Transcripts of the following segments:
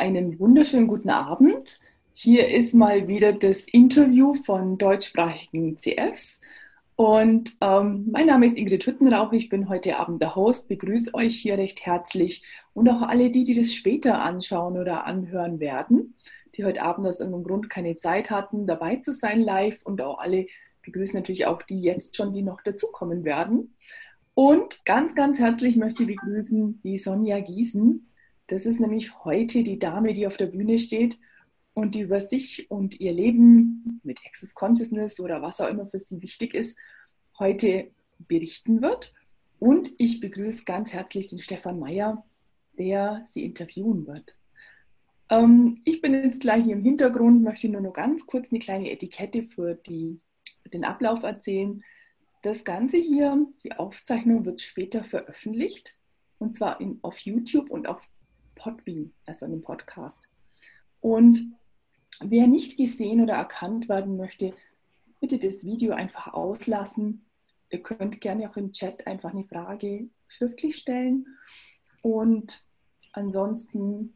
einen wunderschönen guten Abend. Hier ist mal wieder das Interview von deutschsprachigen CFs. Und ähm, mein Name ist Ingrid Hüttenrauch. Ich bin heute Abend der Host. Begrüße euch hier recht herzlich und auch alle die, die das später anschauen oder anhören werden, die heute Abend aus irgendeinem Grund keine Zeit hatten, dabei zu sein live und auch alle begrüßen natürlich auch die jetzt schon, die noch dazukommen werden. Und ganz, ganz herzlich möchte ich begrüßen die Sonja Giesen. Das ist nämlich heute die Dame, die auf der Bühne steht und die über sich und ihr Leben mit Access Consciousness oder was auch immer für sie wichtig ist, heute berichten wird. Und ich begrüße ganz herzlich den Stefan Meyer, der sie interviewen wird. Ähm, ich bin jetzt gleich hier im Hintergrund, möchte nur noch ganz kurz eine kleine Etikette für die, den Ablauf erzählen. Das Ganze hier, die Aufzeichnung wird später veröffentlicht und zwar in, auf YouTube und auf Podbean, also in einem Podcast. Und wer nicht gesehen oder erkannt werden möchte, bitte das Video einfach auslassen. Ihr könnt gerne auch im Chat einfach eine Frage schriftlich stellen. Und ansonsten,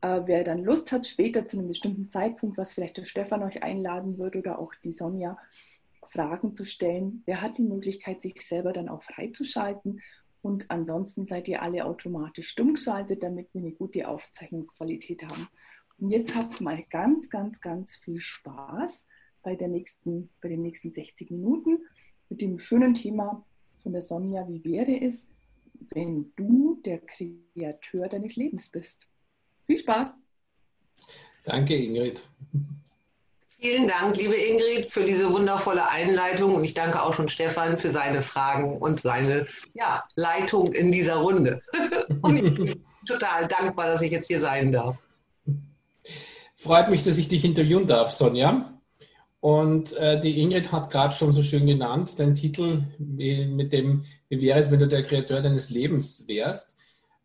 äh, wer dann Lust hat, später zu einem bestimmten Zeitpunkt, was vielleicht der Stefan euch einladen wird oder auch die Sonja, Fragen zu stellen. Wer hat die Möglichkeit, sich selber dann auch freizuschalten? Und ansonsten seid ihr alle automatisch stumm geschaltet, damit wir eine gute Aufzeichnungsqualität haben. Und jetzt habt mal ganz, ganz, ganz viel Spaß bei, der nächsten, bei den nächsten 60 Minuten mit dem schönen Thema von der Sonja, wie wäre es, wenn du der Kreateur deines Lebens bist. Viel Spaß! Danke, Ingrid. Vielen Dank, liebe Ingrid, für diese wundervolle Einleitung und ich danke auch schon Stefan für seine Fragen und seine ja, Leitung in dieser Runde. und ich bin total dankbar, dass ich jetzt hier sein darf. Freut mich, dass ich dich interviewen darf, Sonja. Und äh, die Ingrid hat gerade schon so schön genannt, den Titel mit dem, wie wäre es, wenn du der Kreateur deines Lebens wärst.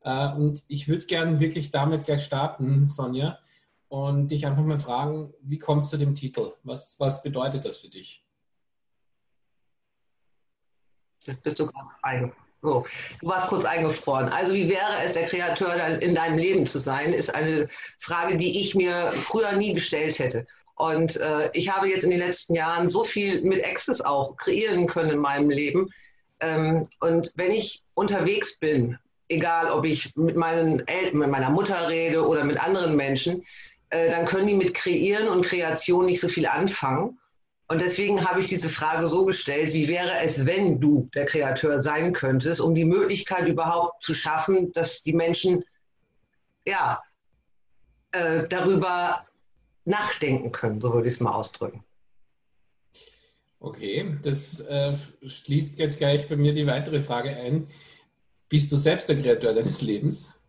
Äh, und ich würde gerne wirklich damit gleich starten, Sonja und dich einfach mal fragen, wie kommst du dem Titel? Was, was bedeutet das für dich? Das bist du gerade ein. So, du warst kurz eingefroren. Also wie wäre es, der Kreateur in deinem Leben zu sein, ist eine Frage, die ich mir früher nie gestellt hätte. Und äh, ich habe jetzt in den letzten Jahren so viel mit Access auch kreieren können in meinem Leben. Ähm, und wenn ich unterwegs bin, egal ob ich mit meinen Eltern, mit meiner Mutter rede oder mit anderen Menschen, äh, dann können die mit Kreieren und Kreation nicht so viel anfangen. Und deswegen habe ich diese Frage so gestellt, wie wäre es, wenn du der Kreateur sein könntest, um die Möglichkeit überhaupt zu schaffen, dass die Menschen ja, äh, darüber nachdenken können, so würde ich es mal ausdrücken. Okay, das äh, schließt jetzt gleich bei mir die weitere Frage ein. Bist du selbst der Kreator deines Lebens?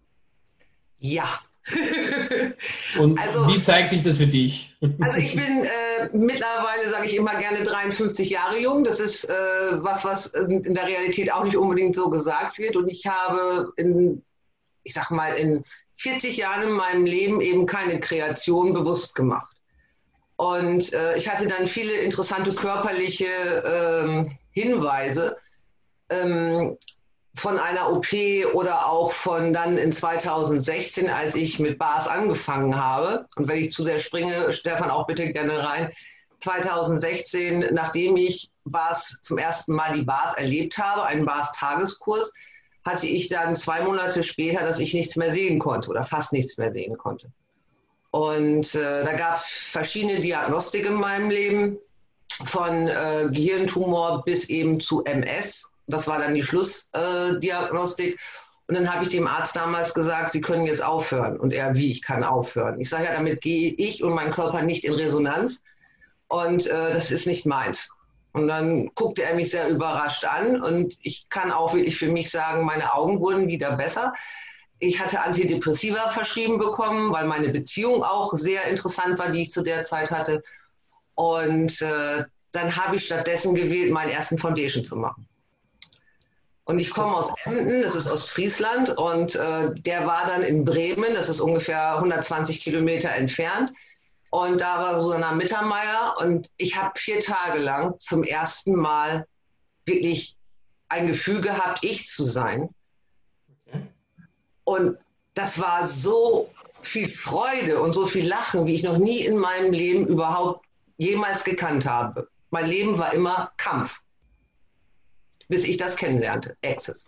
Ja, Und also, wie zeigt sich das für dich? Also ich bin äh, mittlerweile, sage ich immer gerne, 53 Jahre jung. Das ist äh, was, was in der Realität auch nicht unbedingt so gesagt wird. Und ich habe in, ich sag mal, in 40 Jahren in meinem Leben eben keine Kreation bewusst gemacht. Und äh, ich hatte dann viele interessante körperliche ähm, Hinweise. Ähm, von einer OP oder auch von dann in 2016, als ich mit Bars angefangen habe. Und wenn ich zu sehr springe, Stefan, auch bitte gerne rein. 2016, nachdem ich Bars zum ersten Mal die Bars erlebt habe, einen Bars-Tageskurs, hatte ich dann zwei Monate später, dass ich nichts mehr sehen konnte oder fast nichts mehr sehen konnte. Und äh, da gab es verschiedene Diagnostik in meinem Leben, von äh, Gehirntumor bis eben zu MS das war dann die Schlussdiagnostik. Und dann habe ich dem Arzt damals gesagt, Sie können jetzt aufhören. Und er, wie, ich kann aufhören. Ich sage, ja, damit gehe ich und mein Körper nicht in Resonanz. Und äh, das ist nicht meins. Und dann guckte er mich sehr überrascht an. Und ich kann auch wirklich für mich sagen, meine Augen wurden wieder besser. Ich hatte Antidepressiva verschrieben bekommen, weil meine Beziehung auch sehr interessant war, die ich zu der Zeit hatte. Und äh, dann habe ich stattdessen gewählt, meinen ersten Foundation zu machen. Und ich komme aus Emden, das ist Ostfriesland, und äh, der war dann in Bremen, das ist ungefähr 120 Kilometer entfernt. Und da war Susanna Mittermeier und ich habe vier Tage lang zum ersten Mal wirklich ein Gefühl gehabt, ich zu sein. Okay. Und das war so viel Freude und so viel Lachen, wie ich noch nie in meinem Leben überhaupt jemals gekannt habe. Mein Leben war immer Kampf, bis ich das kennenlernte, Access.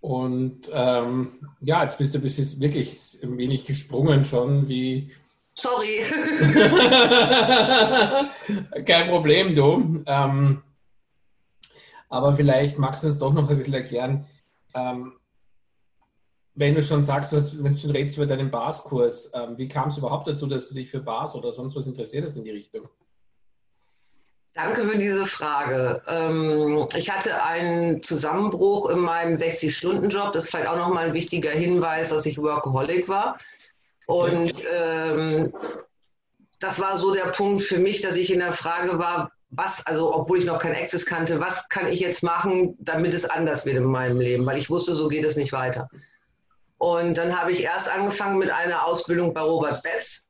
Und ähm, ja, jetzt bist du bis wirklich ein wenig gesprungen schon, wie. Sorry. Kein Problem, du. Ähm, aber vielleicht magst du uns doch noch ein bisschen erklären, ähm, wenn du schon sagst, was, wenn du schon redest über deinen Bars-Kurs, ähm, wie kam es überhaupt dazu, dass du dich für Bars oder sonst was interessiert hast in die Richtung? Danke für diese Frage. Ähm, ich hatte einen Zusammenbruch in meinem 60-Stunden-Job. Das ist vielleicht auch nochmal ein wichtiger Hinweis, dass ich Workaholic war. Und ähm, das war so der Punkt für mich, dass ich in der Frage war, was, also obwohl ich noch kein Access kannte, was kann ich jetzt machen, damit es anders wird in meinem Leben? Weil ich wusste, so geht es nicht weiter. Und dann habe ich erst angefangen mit einer Ausbildung bei Robert Bess.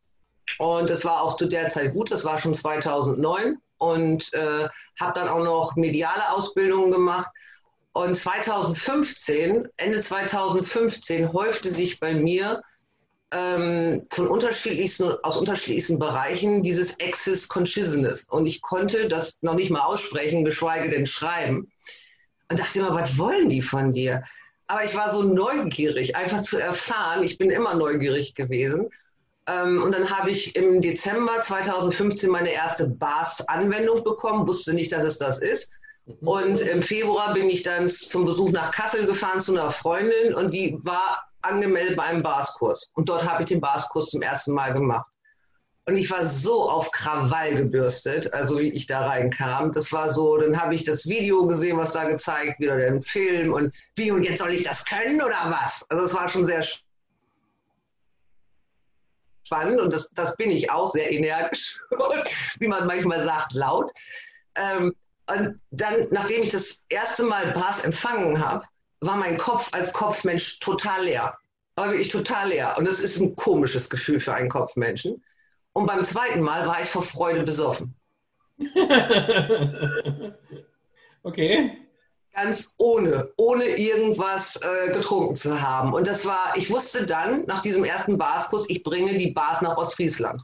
Und das war auch zu der Zeit gut, das war schon 2009 und äh, habe dann auch noch mediale Ausbildungen gemacht. Und 2015, Ende 2015, häufte sich bei mir ähm, von unterschiedlichsten, aus unterschiedlichsten Bereichen dieses Access Consciousness. Und ich konnte das noch nicht mal aussprechen, geschweige denn schreiben. Und dachte immer, was wollen die von dir? Aber ich war so neugierig, einfach zu erfahren. Ich bin immer neugierig gewesen. Ähm, und dann habe ich im Dezember 2015 meine erste BAS-Anwendung bekommen, wusste nicht, dass es das ist. Mhm. Und im Februar bin ich dann zum Besuch nach Kassel gefahren zu einer Freundin und die war angemeldet bei einem BAS-Kurs. Und dort habe ich den BAS-Kurs zum ersten Mal gemacht. Und ich war so auf Krawall gebürstet, also wie ich da reinkam. Das war so, dann habe ich das Video gesehen, was da gezeigt wird, oder den Film und wie und jetzt soll ich das können oder was? Also es war schon sehr spannend und das, das bin ich auch sehr energisch, wie man manchmal sagt, laut. Ähm, und dann, nachdem ich das erste Mal Bars empfangen habe, war mein Kopf als Kopfmensch total leer. War wirklich total leer. Und das ist ein komisches Gefühl für einen Kopfmenschen. Und beim zweiten Mal war ich vor Freude besoffen. okay ganz ohne, ohne irgendwas äh, getrunken zu haben. Und das war, ich wusste dann nach diesem ersten Barskurs, ich bringe die Bars nach Ostfriesland.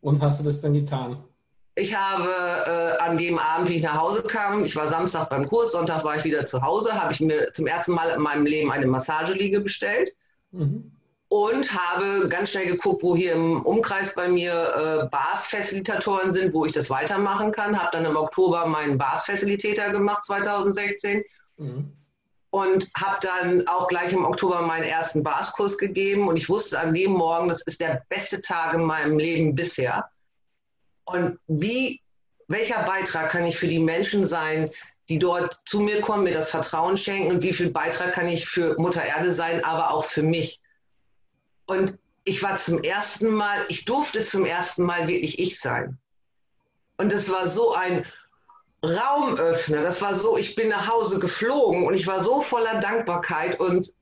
Und hast du das dann getan? Ich habe äh, an dem Abend, wie ich nach Hause kam, ich war Samstag beim Kurs, Sonntag war ich wieder zu Hause, habe ich mir zum ersten Mal in meinem Leben eine Massageliege bestellt. Mhm und habe ganz schnell geguckt, wo hier im Umkreis bei mir äh, Bars-Facilitatoren sind, wo ich das weitermachen kann. Habe dann im Oktober meinen Bars-Facilitator gemacht, 2016. Mhm. Und habe dann auch gleich im Oktober meinen ersten Bars-Kurs gegeben. Und ich wusste an dem Morgen, das ist der beste Tag in meinem Leben bisher. Und wie, welcher Beitrag kann ich für die Menschen sein, die dort zu mir kommen, mir das Vertrauen schenken und wie viel Beitrag kann ich für Mutter Erde sein, aber auch für mich. Und ich war zum ersten Mal, ich durfte zum ersten Mal wirklich ich sein. Und das war so ein Raumöffner. Das war so, ich bin nach Hause geflogen und ich war so voller Dankbarkeit und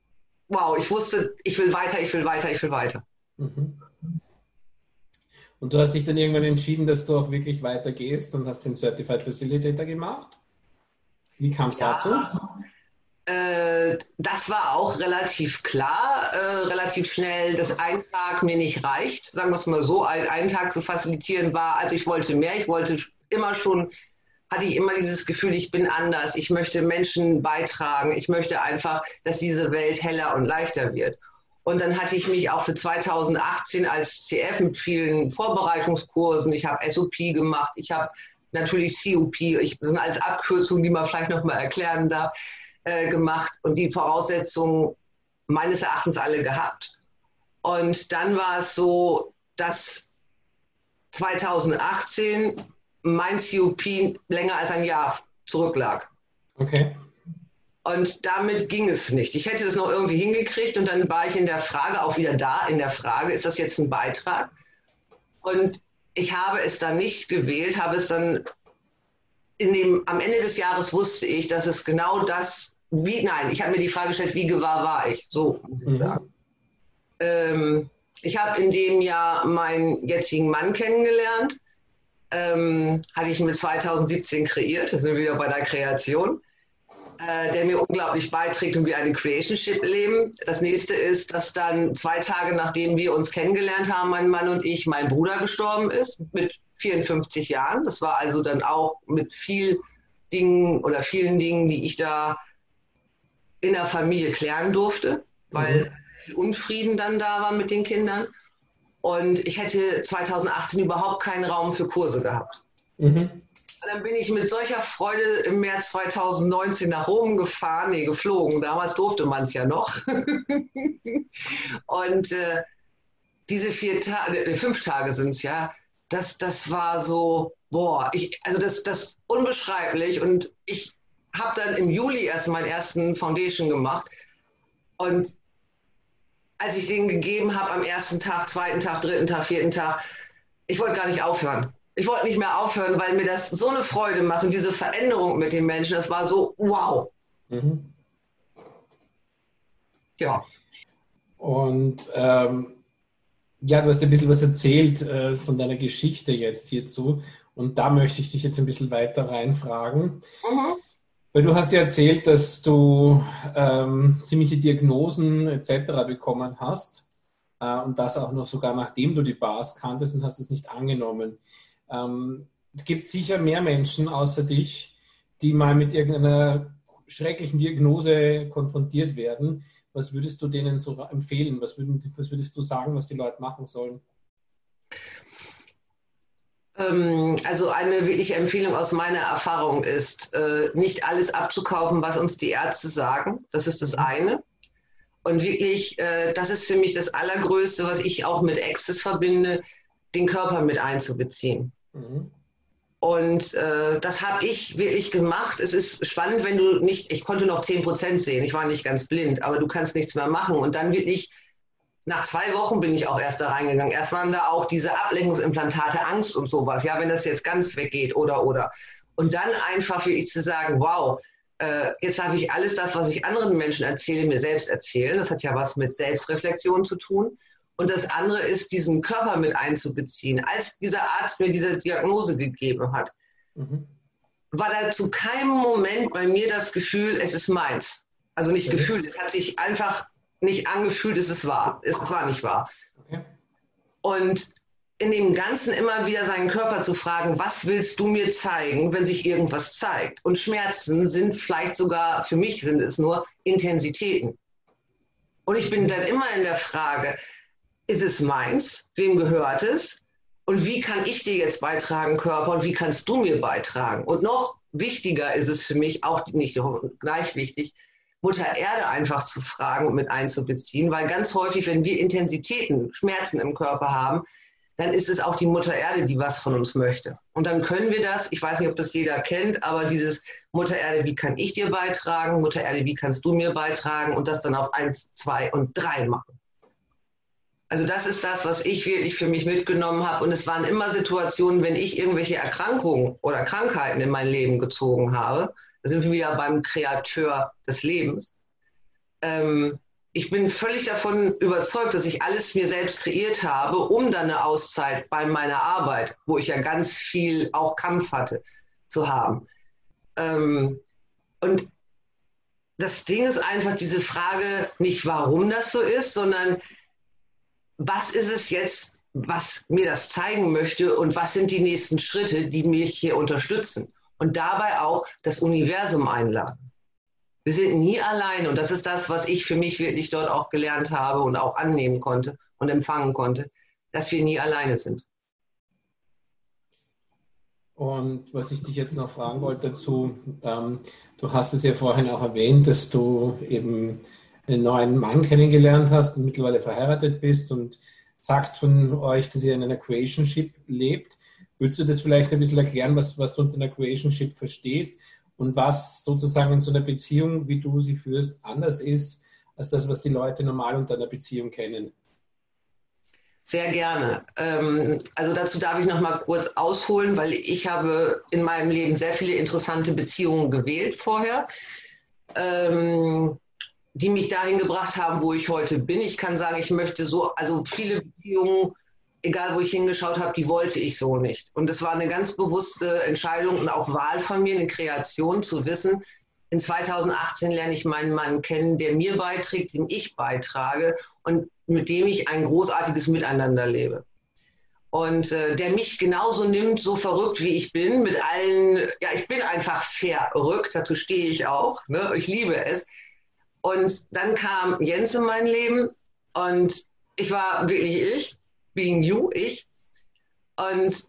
wow, ich wusste, ich will weiter, ich will weiter, ich will weiter. Mhm. Und du hast dich dann irgendwann entschieden, dass du auch wirklich weitergehst und hast den Certified Facilitator gemacht? Wie kam es ja, dazu? Äh, das war auch relativ klar, äh, relativ schnell, dass ein Tag mir nicht reicht, sagen wir es mal so, ein, einen Tag zu facilitieren war, also ich wollte mehr, ich wollte immer schon, hatte ich immer dieses Gefühl, ich bin anders, ich möchte Menschen beitragen, ich möchte einfach, dass diese Welt heller und leichter wird. Und dann hatte ich mich auch für 2018 als CF mit vielen Vorbereitungskursen, ich habe SOP gemacht, ich habe natürlich COP, ich, das sind alles Abkürzungen, die man vielleicht nochmal erklären darf äh, gemacht und die Voraussetzungen meines Erachtens alle gehabt. Und dann war es so, dass 2018 mein COP länger als ein Jahr zurücklag. Okay. Und damit ging es nicht. Ich hätte das noch irgendwie hingekriegt und dann war ich in der Frage, auch wieder da in der Frage, ist das jetzt ein Beitrag? Und ich habe es dann nicht gewählt, habe es dann in dem, am Ende des Jahres wusste ich, dass es genau das wie, nein, ich habe mir die Frage gestellt, wie gewahr war ich? So muss ich mhm. sagen. Ähm, ich habe in dem Jahr meinen jetzigen Mann kennengelernt. Ähm, hatte ich mit 2017 kreiert, da sind wir wieder bei der Kreation. äh, der mir unglaublich beiträgt und wir eine Creationship leben. Das nächste ist, dass dann zwei Tage nachdem wir uns kennengelernt haben, mein Mann und ich, mein Bruder gestorben ist mit 54 Jahren. Das war also dann auch mit viel Dingen oder vielen Dingen, die ich da in der Familie klären durfte, weil mhm. Unfrieden dann da war mit den Kindern. Und ich hätte 2018 überhaupt keinen Raum für Kurse gehabt. Mhm. Dann bin ich mit solcher Freude im März 2019 nach Rom gefahren, nee, geflogen. Damals durfte man es ja noch. und äh, diese vier Tage, äh, fünf Tage sind es ja, das, das war so, boah, ich, also das, das unbeschreiblich. Und ich habe dann im Juli erst meinen ersten Foundation gemacht. Und als ich den gegeben habe am ersten Tag, zweiten Tag, dritten Tag, vierten Tag, ich wollte gar nicht aufhören ich wollte nicht mehr aufhören, weil mir das so eine Freude macht und diese Veränderung mit den Menschen, das war so wow. Mhm. Ja. Und ähm, ja, du hast ein bisschen was erzählt äh, von deiner Geschichte jetzt hierzu. Und da möchte ich dich jetzt ein bisschen weiter reinfragen. Mhm. Weil du hast ja erzählt, dass du ähm, ziemliche Diagnosen etc. bekommen hast. Äh, und das auch noch sogar nachdem du die Bars kanntest und hast es nicht angenommen. Ähm, es gibt sicher mehr Menschen außer dich, die mal mit irgendeiner schrecklichen Diagnose konfrontiert werden. Was würdest du denen so empfehlen? Was, was würdest du sagen, was die Leute machen sollen? Ähm, also eine wirkliche Empfehlung aus meiner Erfahrung ist, äh, nicht alles abzukaufen, was uns die Ärzte sagen. Das ist das mhm. eine. Und wirklich, äh, das ist für mich das Allergrößte, was ich auch mit Access verbinde, den Körper mit einzubeziehen. Mhm. Und äh, das habe ich wirklich gemacht. Es ist spannend, wenn du nicht, ich konnte noch 10 Prozent sehen, ich war nicht ganz blind, aber du kannst nichts mehr machen. Und dann wirklich, nach zwei Wochen bin ich auch erst da reingegangen. Erst waren da auch diese Ablenkungsimplantate, Angst und sowas. Ja, wenn das jetzt ganz weggeht oder, oder. Und dann einfach wirklich zu sagen, wow, äh, jetzt darf ich alles das, was ich anderen Menschen erzähle, mir selbst erzählen. Das hat ja was mit Selbstreflexion zu tun. Und das andere ist, diesen Körper mit einzubeziehen. Als dieser Arzt mir diese Diagnose gegeben hat, mhm. war da zu keinem Moment bei mir das Gefühl, es ist meins. Also nicht mhm. gefühlt, es hat sich einfach nicht angefühlt, es ist wahr. Es war nicht wahr. Okay. Und in dem Ganzen immer wieder seinen Körper zu fragen, was willst du mir zeigen, wenn sich irgendwas zeigt? Und Schmerzen sind vielleicht sogar, für mich sind es nur Intensitäten. Und ich bin dann immer in der Frage, ist es meins? Wem gehört es? Und wie kann ich dir jetzt beitragen, Körper? Und wie kannst du mir beitragen? Und noch wichtiger ist es für mich, auch nicht gleich wichtig, Mutter Erde einfach zu fragen und mit einzubeziehen, weil ganz häufig, wenn wir Intensitäten, Schmerzen im Körper haben, dann ist es auch die Mutter Erde, die was von uns möchte. Und dann können wir das, ich weiß nicht, ob das jeder kennt, aber dieses Mutter Erde, wie kann ich dir beitragen? Mutter Erde, wie kannst du mir beitragen? Und das dann auf eins, zwei und drei machen. Also das ist das, was ich wirklich für mich mitgenommen habe. Und es waren immer Situationen, wenn ich irgendwelche Erkrankungen oder Krankheiten in mein Leben gezogen habe. Da sind wir wieder beim Kreateur des Lebens. Ähm, ich bin völlig davon überzeugt, dass ich alles mir selbst kreiert habe, um dann eine Auszeit bei meiner Arbeit, wo ich ja ganz viel auch Kampf hatte, zu haben. Ähm, und das Ding ist einfach diese Frage, nicht warum das so ist, sondern was ist es jetzt, was mir das zeigen möchte und was sind die nächsten Schritte, die mich hier unterstützen. Und dabei auch das Universum einladen. Wir sind nie allein und das ist das, was ich für mich wirklich dort auch gelernt habe und auch annehmen konnte und empfangen konnte, dass wir nie alleine sind. Und was ich dich jetzt noch fragen wollte dazu, ähm, du hast es ja vorhin auch erwähnt, dass du eben einen neuen Mann kennengelernt hast und mittlerweile verheiratet bist und sagst von euch, dass ihr in einer Creationship lebt. Willst du das vielleicht ein bisschen erklären, was, was du unter einer Creationship verstehst und was sozusagen in so einer Beziehung, wie du sie führst, anders ist als das, was die Leute normal unter einer Beziehung kennen? Sehr gerne. Ähm, also dazu darf ich noch mal kurz ausholen, weil ich habe in meinem Leben sehr viele interessante Beziehungen gewählt vorher. Ähm, die mich dahin gebracht haben, wo ich heute bin. Ich kann sagen, ich möchte so, also viele Beziehungen, egal wo ich hingeschaut habe, die wollte ich so nicht. Und es war eine ganz bewusste Entscheidung und auch Wahl von mir, eine Kreation zu wissen, in 2018 lerne ich meinen Mann kennen, der mir beiträgt, dem ich beitrage und mit dem ich ein großartiges Miteinander lebe. Und äh, der mich genauso nimmt, so verrückt wie ich bin, mit allen, ja, ich bin einfach verrückt, dazu stehe ich auch, ne? ich liebe es. Und dann kam Jens in mein Leben und ich war wirklich ich, being you, ich. Und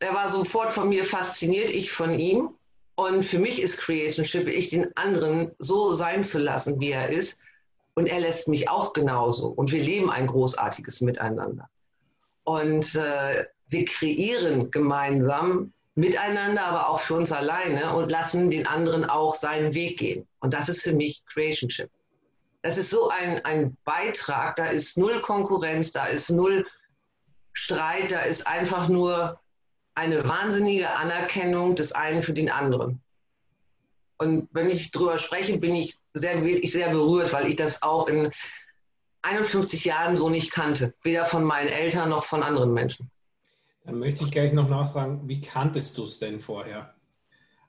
er war sofort von mir fasziniert, ich von ihm. Und für mich ist Creationship, ich den anderen so sein zu lassen, wie er ist. Und er lässt mich auch genauso. Und wir leben ein großartiges Miteinander. Und äh, wir kreieren gemeinsam miteinander, aber auch für uns alleine und lassen den anderen auch seinen Weg gehen. Und das ist für mich Creationship. Das ist so ein, ein Beitrag, da ist null Konkurrenz, da ist null Streit, da ist einfach nur eine wahnsinnige Anerkennung des einen für den anderen. Und wenn ich darüber spreche, bin ich sehr, ich sehr berührt, weil ich das auch in 51 Jahren so nicht kannte. Weder von meinen Eltern noch von anderen Menschen. Dann möchte ich gleich noch nachfragen, wie kanntest du es denn vorher?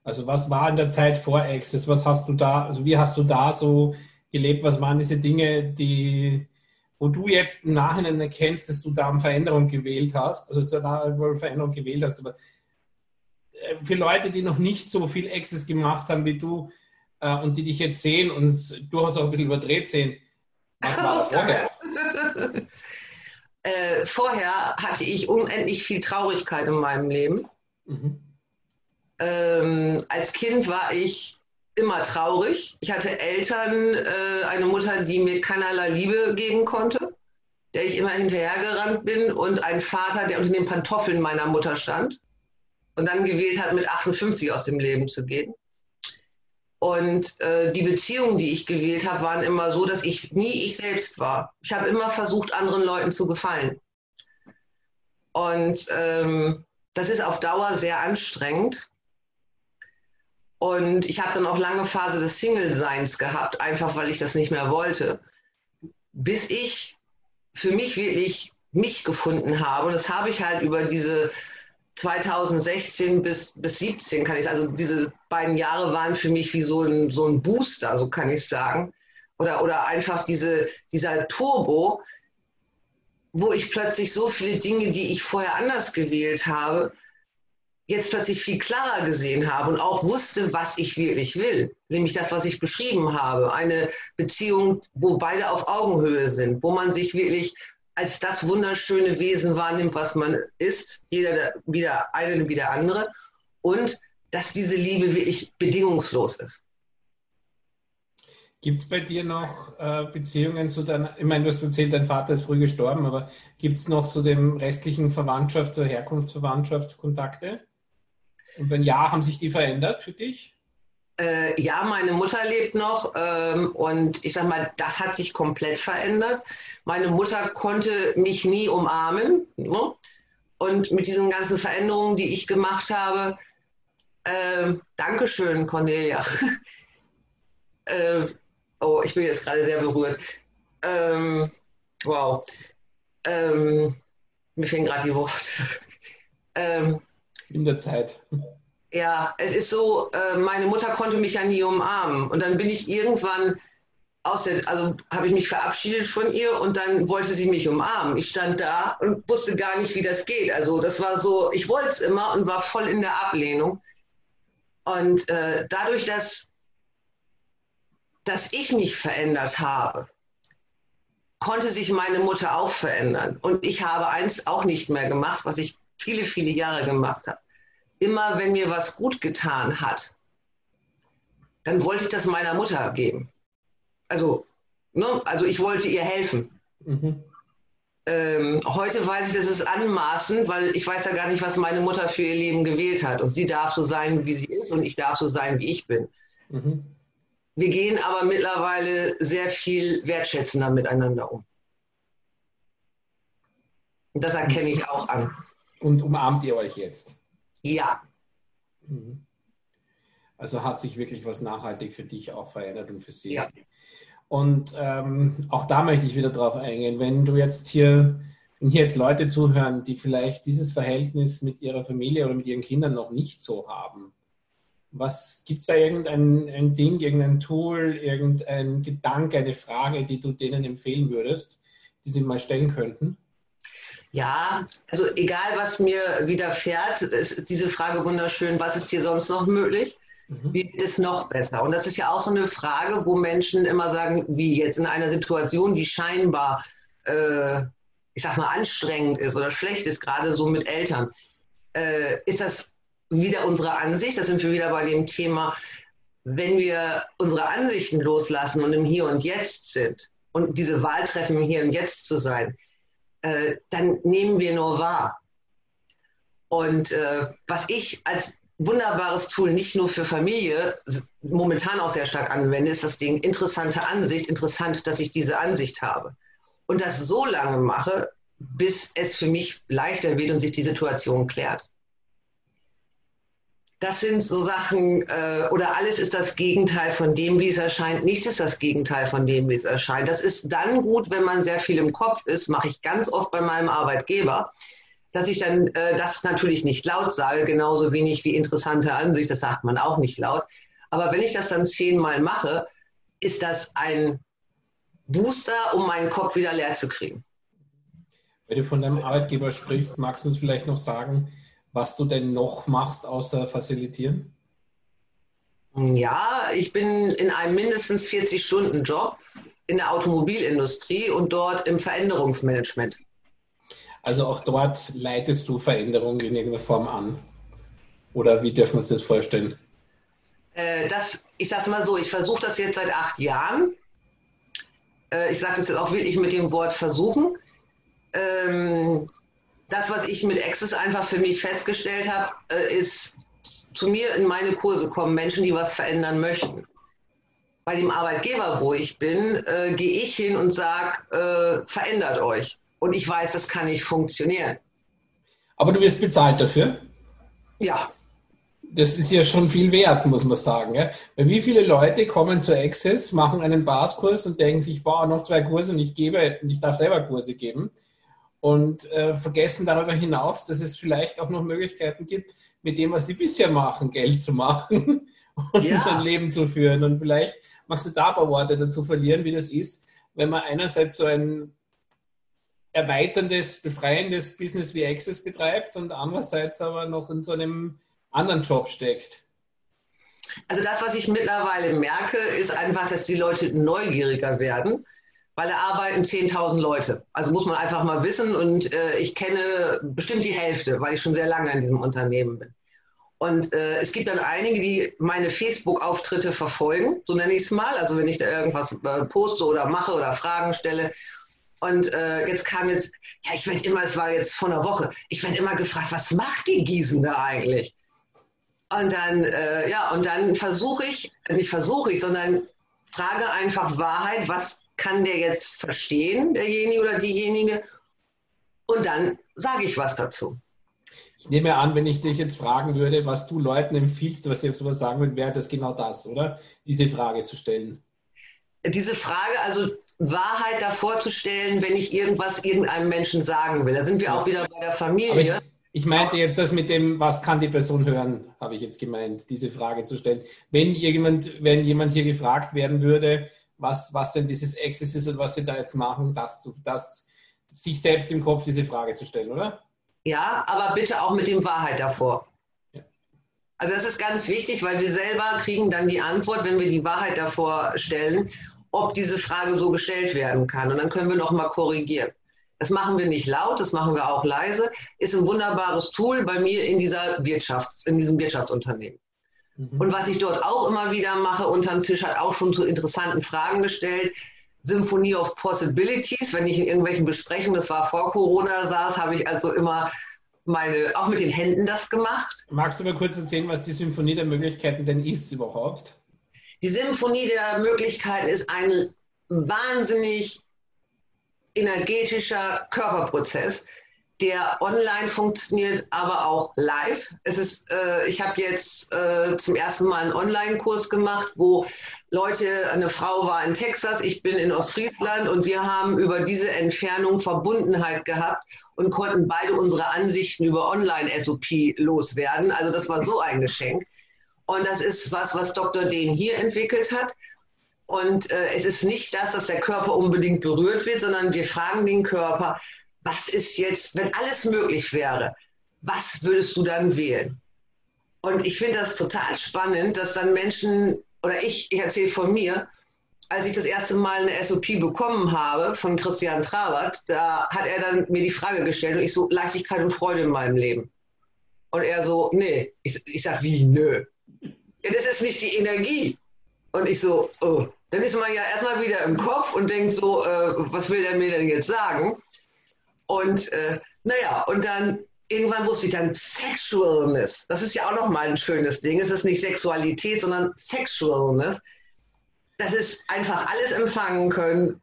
Also was war in der Zeit vor Access? Was hast du da, also wie hast du da so gelebt? Was waren diese Dinge, die, wo du jetzt im Nachhinein erkennst, dass du da eine Veränderung gewählt hast, also dass du da eine Veränderung gewählt hast, aber äh, für Leute, die noch nicht so viel Access gemacht haben wie du äh, und die dich jetzt sehen und es durchaus auch ein bisschen überdreht sehen, was war das vorher? äh, vorher hatte ich unendlich viel Traurigkeit in meinem Leben. Mhm. Ähm, als Kind war ich immer traurig. Ich hatte Eltern, äh, eine Mutter, die mir keinerlei Liebe geben konnte, der ich immer hinterhergerannt bin, und einen Vater, der unter den Pantoffeln meiner Mutter stand und dann gewählt hat, mit 58 aus dem Leben zu gehen. Und äh, die Beziehungen, die ich gewählt habe, waren immer so, dass ich nie ich selbst war. Ich habe immer versucht, anderen Leuten zu gefallen. Und ähm, das ist auf Dauer sehr anstrengend. Und ich habe dann auch lange Phase des Single-Seins gehabt, einfach weil ich das nicht mehr wollte. Bis ich für mich wirklich mich gefunden habe. Und das habe ich halt über diese 2016 bis, bis 17 kann ich, also diese beiden Jahre waren für mich wie so ein, so ein Booster, so kann ich sagen. Oder, oder einfach diese, dieser Turbo, wo ich plötzlich so viele Dinge, die ich vorher anders gewählt habe, jetzt plötzlich viel klarer gesehen habe und auch wusste, was ich wirklich will. Nämlich das, was ich beschrieben habe. Eine Beziehung, wo beide auf Augenhöhe sind, wo man sich wirklich als das wunderschöne Wesen wahrnimmt, was man ist. Jeder wie der eine wie der andere. Und dass diese Liebe wirklich bedingungslos ist. Gibt es bei dir noch äh, Beziehungen zu deiner, ich meine, du hast erzählt, dein Vater ist früh gestorben, aber gibt es noch zu dem restlichen Verwandtschaft, oder Herkunftsverwandtschaft Kontakte? Und wenn ja, haben sich die verändert für dich? Äh, ja, meine Mutter lebt noch ähm, und ich sag mal, das hat sich komplett verändert. Meine Mutter konnte mich nie umarmen. Ne? Und mit diesen ganzen Veränderungen, die ich gemacht habe, äh, Dankeschön, Cornelia. äh, oh, ich bin jetzt gerade sehr berührt. Ähm, wow. Ähm, mir fehlen gerade die Worte. Ähm, in der Zeit. Ja, es ist so, äh, meine Mutter konnte mich ja nie umarmen. Und dann bin ich irgendwann aus der, also habe ich mich verabschiedet von ihr und dann wollte sie mich umarmen. Ich stand da und wusste gar nicht, wie das geht. Also das war so, ich wollte es immer und war voll in der Ablehnung. Und äh, dadurch, dass, dass ich mich verändert habe, konnte sich meine Mutter auch verändern. Und ich habe eins auch nicht mehr gemacht, was ich viele, viele Jahre gemacht habe. Immer wenn mir was gut getan hat, dann wollte ich das meiner Mutter geben. Also, ne? also ich wollte ihr helfen. Mhm. Ähm, heute weiß ich, das ist anmaßend, weil ich weiß ja gar nicht, was meine Mutter für ihr Leben gewählt hat. Und sie darf so sein, wie sie ist und ich darf so sein, wie ich bin. Mhm. Wir gehen aber mittlerweile sehr viel wertschätzender miteinander um. Und das erkenne ich auch an. Und umarmt ihr euch jetzt? Ja. Mhm. Also hat sich wirklich was nachhaltig für dich auch verändert und für sie. Ja. Und ähm, auch da möchte ich wieder drauf eingehen. Wenn du jetzt hier, wenn hier jetzt Leute zuhören, die vielleicht dieses Verhältnis mit ihrer Familie oder mit ihren Kindern noch nicht so haben, Was gibt es da irgendein ein Ding, irgendein Tool, irgendein Gedanke, eine Frage, die du denen empfehlen würdest, die sie mal stellen könnten? Ja, also egal was mir widerfährt, ist diese Frage wunderschön, was ist hier sonst noch möglich? Mhm. Wie wird es noch besser? Und das ist ja auch so eine Frage, wo Menschen immer sagen, wie jetzt in einer Situation, die scheinbar, äh, ich sag mal, anstrengend ist oder schlecht ist, gerade so mit Eltern, äh, ist das wieder unsere Ansicht, da sind wir wieder bei dem Thema, wenn wir unsere Ansichten loslassen und im Hier und Jetzt sind und diese Wahl treffen, im Hier und Jetzt zu sein, äh, dann nehmen wir nur wahr. Und äh, was ich als wunderbares Tool nicht nur für Familie momentan auch sehr stark anwende, ist das Ding interessante Ansicht, interessant, dass ich diese Ansicht habe. Und das so lange mache, bis es für mich leichter wird und sich die Situation klärt das sind so Sachen, äh, oder alles ist das Gegenteil von dem, wie es erscheint. Nichts ist das Gegenteil von dem, wie es erscheint. Das ist dann gut, wenn man sehr viel im Kopf ist, mache ich ganz oft bei meinem Arbeitgeber, dass ich dann äh, das natürlich nicht laut sage, genauso wenig wie interessante Ansicht, das sagt man auch nicht laut. Aber wenn ich das dann zehnmal mache, ist das ein Booster, um meinen Kopf wieder leer zu kriegen. Wenn du von deinem Arbeitgeber sprichst, magst du uns vielleicht noch sagen, was du denn noch machst außer facilitieren? Ja, ich bin in einem mindestens 40-Stunden-Job in der Automobilindustrie und dort im Veränderungsmanagement. Also auch dort leitest du Veränderungen in irgendeiner Form an? Oder wie dürfen wir uns das vorstellen? Äh, das, ich sage es mal so, ich versuche das jetzt seit acht Jahren. Äh, ich sage das jetzt auch wirklich mit dem Wort versuchen. Ähm, das, was ich mit Access einfach für mich festgestellt habe, äh, ist, zu mir in meine Kurse kommen Menschen, die was verändern möchten. Bei dem Arbeitgeber, wo ich bin, äh, gehe ich hin und sage, äh, verändert euch. Und ich weiß, das kann nicht funktionieren. Aber du wirst bezahlt dafür? Ja. Das ist ja schon viel wert, muss man sagen. Ja? Weil wie viele Leute kommen zu Access, machen einen Baskurs und denken sich, boah, noch zwei Kurse und ich gebe, ich darf selber Kurse geben und äh, vergessen darüber hinaus, dass es vielleicht auch noch Möglichkeiten gibt, mit dem, was sie bisher machen, Geld zu machen und ja. ein Leben zu führen. Und vielleicht magst du da ein paar Worte dazu verlieren, wie das ist, wenn man einerseits so ein erweiterndes, befreiendes Business wie Access betreibt und andererseits aber noch in so einem anderen Job steckt. Also das, was ich mittlerweile merke, ist einfach, dass die Leute neugieriger werden weil da arbeiten 10.000 Leute. Also muss man einfach mal wissen und äh, ich kenne bestimmt die Hälfte, weil ich schon sehr lange in diesem Unternehmen bin. Und äh, es gibt dann einige, die meine Facebook-Auftritte verfolgen, so nenne ich es mal. Also wenn ich da irgendwas äh, poste oder mache oder Fragen stelle. Und äh, jetzt kam jetzt, ja, ich werde immer, es war jetzt vor einer Woche, ich werde immer gefragt, was macht die Gießen da eigentlich? Und dann, äh, ja, und dann versuche ich, nicht versuche ich, sondern frage einfach Wahrheit, was kann der jetzt verstehen, derjenige oder diejenige? Und dann sage ich was dazu. Ich nehme an, wenn ich dich jetzt fragen würde, was du Leuten empfiehlst, was sie jetzt sowas sagen würden, wäre das genau das, oder? Diese Frage zu stellen. Diese Frage, also Wahrheit davor zu stellen, wenn ich irgendwas irgendeinem Menschen sagen will. Da sind wir auch wieder bei der Familie. Ich, ich, meinte jetzt das mit dem, was kann die Person hören, habe ich jetzt gemeint, diese Frage zu stellen. Wenn jemand, wenn jemand hier gefragt werden würde, was, was denn dieses Access ist und was sie da jetzt machen, das, zu, das sich selbst im Kopf diese Frage zu stellen, oder? Ja, aber bitte auch mit dem Wahrheit davor. Ja. Also das ist ganz wichtig, weil wir selber kriegen dann die Antwort, wenn wir die Wahrheit davor stellen, ob diese Frage so gestellt werden kann. Und dann können wir noch mal korrigieren. Das machen wir nicht laut, das machen wir auch leise. Ist ein wunderbares Tool bei mir in dieser Wirtschafts-, in diesem Wirtschaftsunternehmen. Mhm. Und was ich dort auch immer wieder mache, unterm Tisch hat auch schon zu interessanten Fragen gestellt. Symphonie of Possibilities, wenn ich in irgendwelchen Besprechungen, das war vor Corona, saß, habe ich also immer meine, auch mit den Händen das gemacht. Magst du mal kurz erzählen, was die Symphonie der Möglichkeiten denn ist überhaupt? Die Symphonie der Möglichkeiten ist ein wahnsinnig energetischer Körperprozess, der online funktioniert, aber auch live. Es ist, äh, ich habe jetzt äh, zum ersten Mal einen Online-Kurs gemacht, wo Leute, eine Frau war in Texas, ich bin in Ostfriesland und wir haben über diese Entfernung Verbundenheit gehabt und konnten beide unsere Ansichten über Online-SOP loswerden. Also das war so ein Geschenk. Und das ist was, was Dr. Dehn hier entwickelt hat. Und äh, es ist nicht das, dass der Körper unbedingt berührt wird, sondern wir fragen den Körper, was ist jetzt, wenn alles möglich wäre, was würdest du dann wählen? Und ich finde das total spannend, dass dann Menschen, oder ich, ich erzähle von mir, als ich das erste Mal eine SOP bekommen habe von Christian Trabert, da hat er dann mir die Frage gestellt und ich so, Leichtigkeit und Freude in meinem Leben. Und er so, nee. Ich, ich sag, wie, nö? Ja, das ist nicht die Energie. Und ich so, oh. Dann ist man ja erstmal wieder im Kopf und denkt so, äh, was will der mir denn jetzt sagen? Und äh, naja, und dann irgendwann wusste ich dann Sexualness. Das ist ja auch nochmal ein schönes Ding. Es ist nicht Sexualität, sondern Sexualness. Das ist einfach alles empfangen können.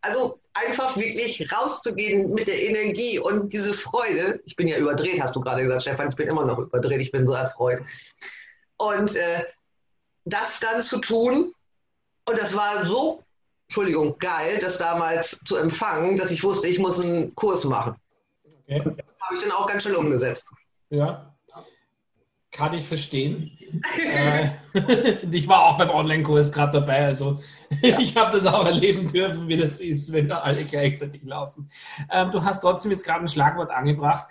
Also einfach wirklich rauszugehen mit der Energie und diese Freude. Ich bin ja überdreht, hast du gerade gesagt, Stefan. Ich bin immer noch überdreht. Ich bin so erfreut. Und äh, das dann zu tun, und das war so, Entschuldigung, geil, das damals zu empfangen, dass ich wusste, ich muss einen Kurs machen. Okay. Das habe ich dann auch ganz schnell umgesetzt. Ja, kann ich verstehen. äh, ich war auch beim Online-Kurs gerade dabei, also ja. ich habe das auch erleben dürfen, wie das ist, wenn da alle gleichzeitig laufen. Ähm, du hast trotzdem jetzt gerade ein Schlagwort angebracht,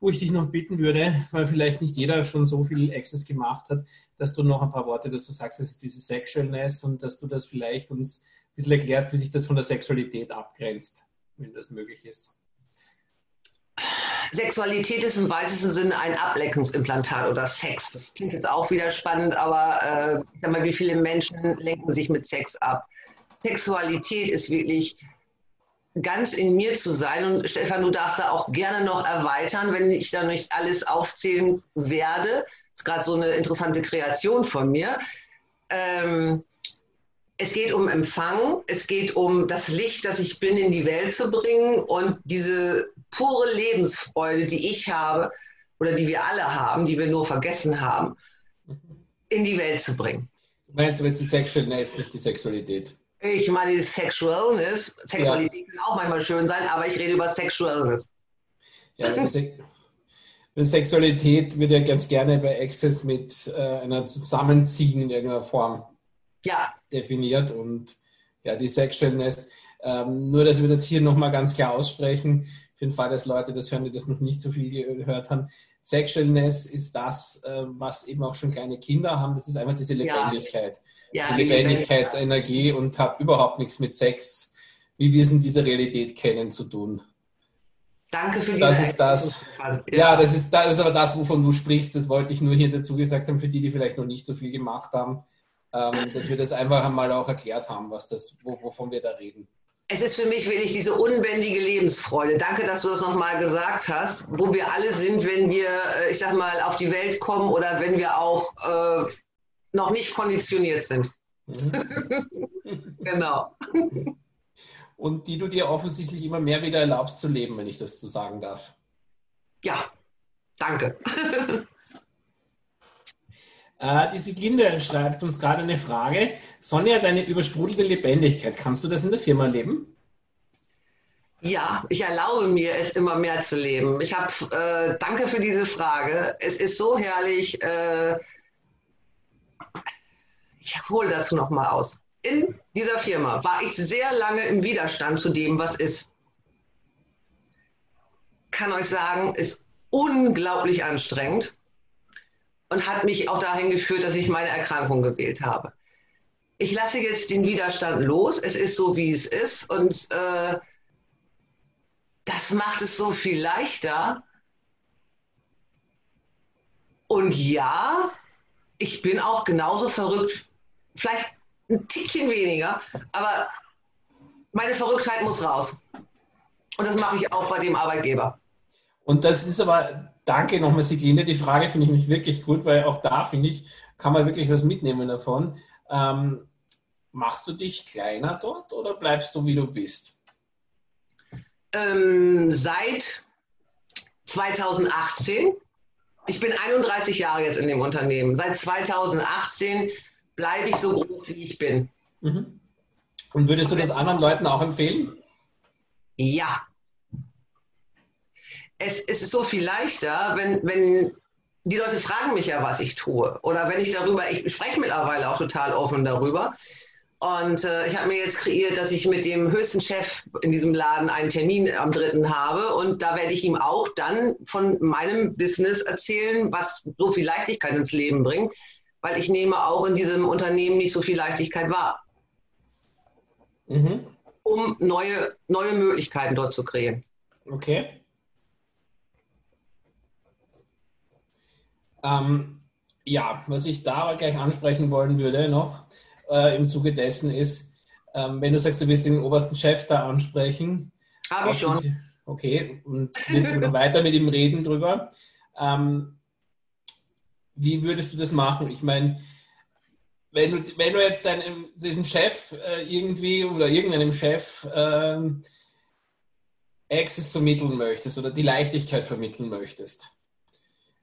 wo ich dich noch bitten würde, weil vielleicht nicht jeder schon so viel Access gemacht hat, dass du noch ein paar Worte dazu sagst, das ist diese Sexualness und dass du das vielleicht uns bisschen erklärst, wie sich das von der Sexualität abgrenzt, wenn das möglich ist. Sexualität ist im weitesten Sinne ein Ablenkungsimplantat oder Sex. Das klingt jetzt auch wieder spannend, aber äh, ich sag mal, wie viele Menschen lenken sich mit Sex ab? Sexualität ist wirklich ganz in mir zu sein. Und Stefan, du darfst da auch gerne noch erweitern, wenn ich da nicht alles aufzählen werde. Das ist gerade so eine interessante Kreation von mir. Ähm, es geht um Empfang, es geht um das Licht, das ich bin, in die Welt zu bringen und diese pure Lebensfreude, die ich habe oder die wir alle haben, die wir nur vergessen haben, in die Welt zu bringen. Meinst du jetzt die Sexualness, nicht die Sexualität? Ich meine, die Sexualness, Sexualität ja. kann auch manchmal schön sein, aber ich rede über Sexualness. Ja, Se Sexualität wird ja ganz gerne bei Access mit äh, einer Zusammenziehen in irgendeiner Form ja. Definiert und ja, die Sexualness. Ähm, nur, dass wir das hier nochmal ganz klar aussprechen, für den Fall, dass Leute das hören, die das noch nicht so viel gehört haben. Sexualness ist das, äh, was eben auch schon kleine Kinder haben. Das ist einfach diese Lebendigkeit. Ja. Ja, diese Lebendigkeitsenergie und hat überhaupt nichts mit Sex, wie wir es in dieser Realität kennen, zu tun. Danke für Das ist das. Ja. ja, das ist, das ist aber das, wovon du sprichst. Das wollte ich nur hier dazu gesagt haben, für die, die vielleicht noch nicht so viel gemacht haben, ähm, dass wir das einfach einmal auch erklärt haben, was das, wovon wir da reden es ist für mich wirklich diese unbändige Lebensfreude. Danke, dass du das nochmal gesagt hast, wo wir alle sind, wenn wir, äh, ich sag mal, auf die Welt kommen oder wenn wir auch äh, noch nicht konditioniert sind. Mhm. genau. Und die du dir offensichtlich immer mehr wieder erlaubst zu leben, wenn ich das so sagen darf. Ja, danke. Äh, die Siglinde schreibt uns gerade eine Frage. Sonja, deine übersprudelte Lebendigkeit, kannst du das in der Firma leben? Ja, ich erlaube mir, es immer mehr zu leben. Ich habe, äh, danke für diese Frage. Es ist so herrlich. Äh, ich hole dazu noch mal aus. In dieser Firma war ich sehr lange im Widerstand zu dem, was ist. Kann euch sagen, ist unglaublich anstrengend und hat mich auch dahin geführt, dass ich meine Erkrankung gewählt habe. Ich lasse jetzt den Widerstand los. Es ist so, wie es ist. Und äh, das macht es so viel leichter. Und ja, ich bin auch genauso verrückt, vielleicht ein Tickchen weniger, aber meine Verrücktheit muss raus. Und das mache ich auch bei dem Arbeitgeber. Und das ist aber Danke nochmal, Sigine. Die Frage finde ich mich wirklich gut, weil auch da, finde ich, kann man wirklich was mitnehmen davon. Ähm, machst du dich kleiner dort oder bleibst du, wie du bist? Ähm, seit 2018. Ich bin 31 Jahre jetzt in dem Unternehmen. Seit 2018 bleibe ich so groß, wie ich bin. Mhm. Und würdest du das anderen Leuten auch empfehlen? Ja, es, ist so viel leichter, wenn, wenn die Leute fragen mich ja, was ich tue. Oder wenn ich darüber, ich spreche mittlerweile auch total offen darüber. Und äh, ich habe mir jetzt kreiert, dass ich mit dem höchsten Chef in diesem Laden einen Termin am dritten habe. Und da werde ich ihm auch dann von meinem Business erzählen, was so viel Leichtigkeit ins Leben bringt. Weil ich nehme auch in diesem Unternehmen nicht so viel Leichtigkeit wahr. Mhm. Um neue, neue Möglichkeiten dort zu kreieren. Okay. Ähm, ja, was ich da aber gleich ansprechen wollen würde noch äh, im Zuge dessen ist, ähm, wenn du sagst, du wirst den obersten Chef da ansprechen. Habe ich schon. Die, okay, und wirst du weiter mit ihm reden drüber. Ähm, wie würdest du das machen? Ich meine, wenn du, wenn du jetzt deinem, diesem Chef äh, irgendwie oder irgendeinem Chef ähm, Access vermitteln möchtest oder die Leichtigkeit vermitteln möchtest,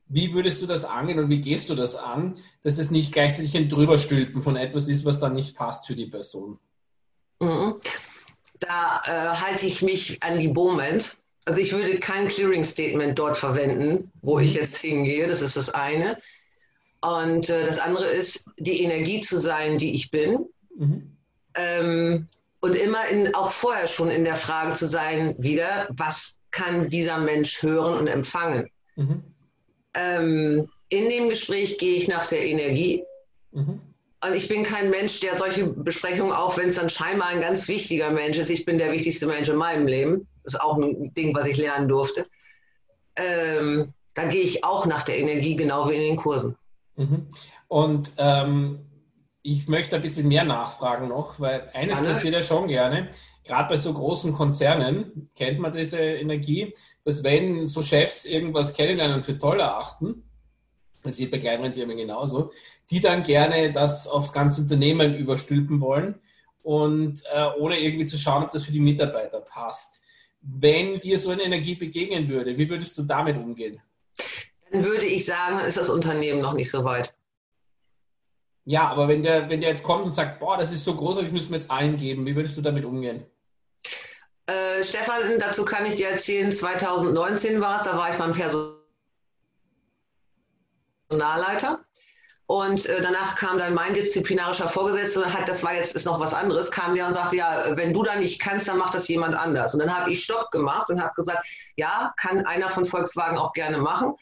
wie würdest du das angehen und wie gehst du das an, dass es nicht gleichzeitig ein Drüberstülpen von etwas ist, was dann nicht passt für die Person? Mhm. Da äh, halte ich mich an die Bowmans. Also ich würde kein Clearing Statement dort verwenden, wo ich mhm. jetzt hingehe. Das ist das eine. Und äh, das andere ist, die Energie zu sein, die ich bin. Mhm. Ähm, und immer in, auch vorher schon in der Frage zu sein, wieder, was kann dieser Mensch hören und empfangen? Mhm. Ähm, in dem Gespräch gehe ich nach der Energie. Mhm. Und ich bin kein Mensch, der solche Besprechungen, auch wenn es dann scheinbar ein ganz wichtiger Mensch ist, ich bin der wichtigste Mensch in meinem Leben. Das ist auch ein Ding, was ich lernen durfte. Ähm, da gehe ich auch nach der Energie, genau wie in den Kursen. Mhm. Und ähm, ich möchte ein bisschen mehr nachfragen noch, weil eines gerne. passiert ja schon gerne. Gerade bei so großen Konzernen kennt man diese Energie, dass wenn so Chefs irgendwas kennenlernen und für toll erachten, das sieht bei kleineren Firmen genauso, die dann gerne das aufs ganze Unternehmen überstülpen wollen und äh, ohne irgendwie zu schauen, ob das für die Mitarbeiter passt. Wenn dir so eine Energie begegnen würde, wie würdest du damit umgehen? Dann würde ich sagen, ist das Unternehmen noch nicht so weit. Ja, aber wenn der, wenn der jetzt kommt und sagt, boah, das ist so großartig, müssen wir jetzt eingeben, wie würdest du damit umgehen? Äh, Stefan, dazu kann ich dir erzählen, 2019 war es, da war ich beim Personalleiter. Und äh, danach kam dann mein disziplinarischer Vorgesetzter und hat, das war jetzt ist noch was anderes, kam der und sagte, ja, wenn du da nicht kannst, dann macht das jemand anders. Und dann habe ich Stopp gemacht und habe gesagt, ja, kann einer von Volkswagen auch gerne machen.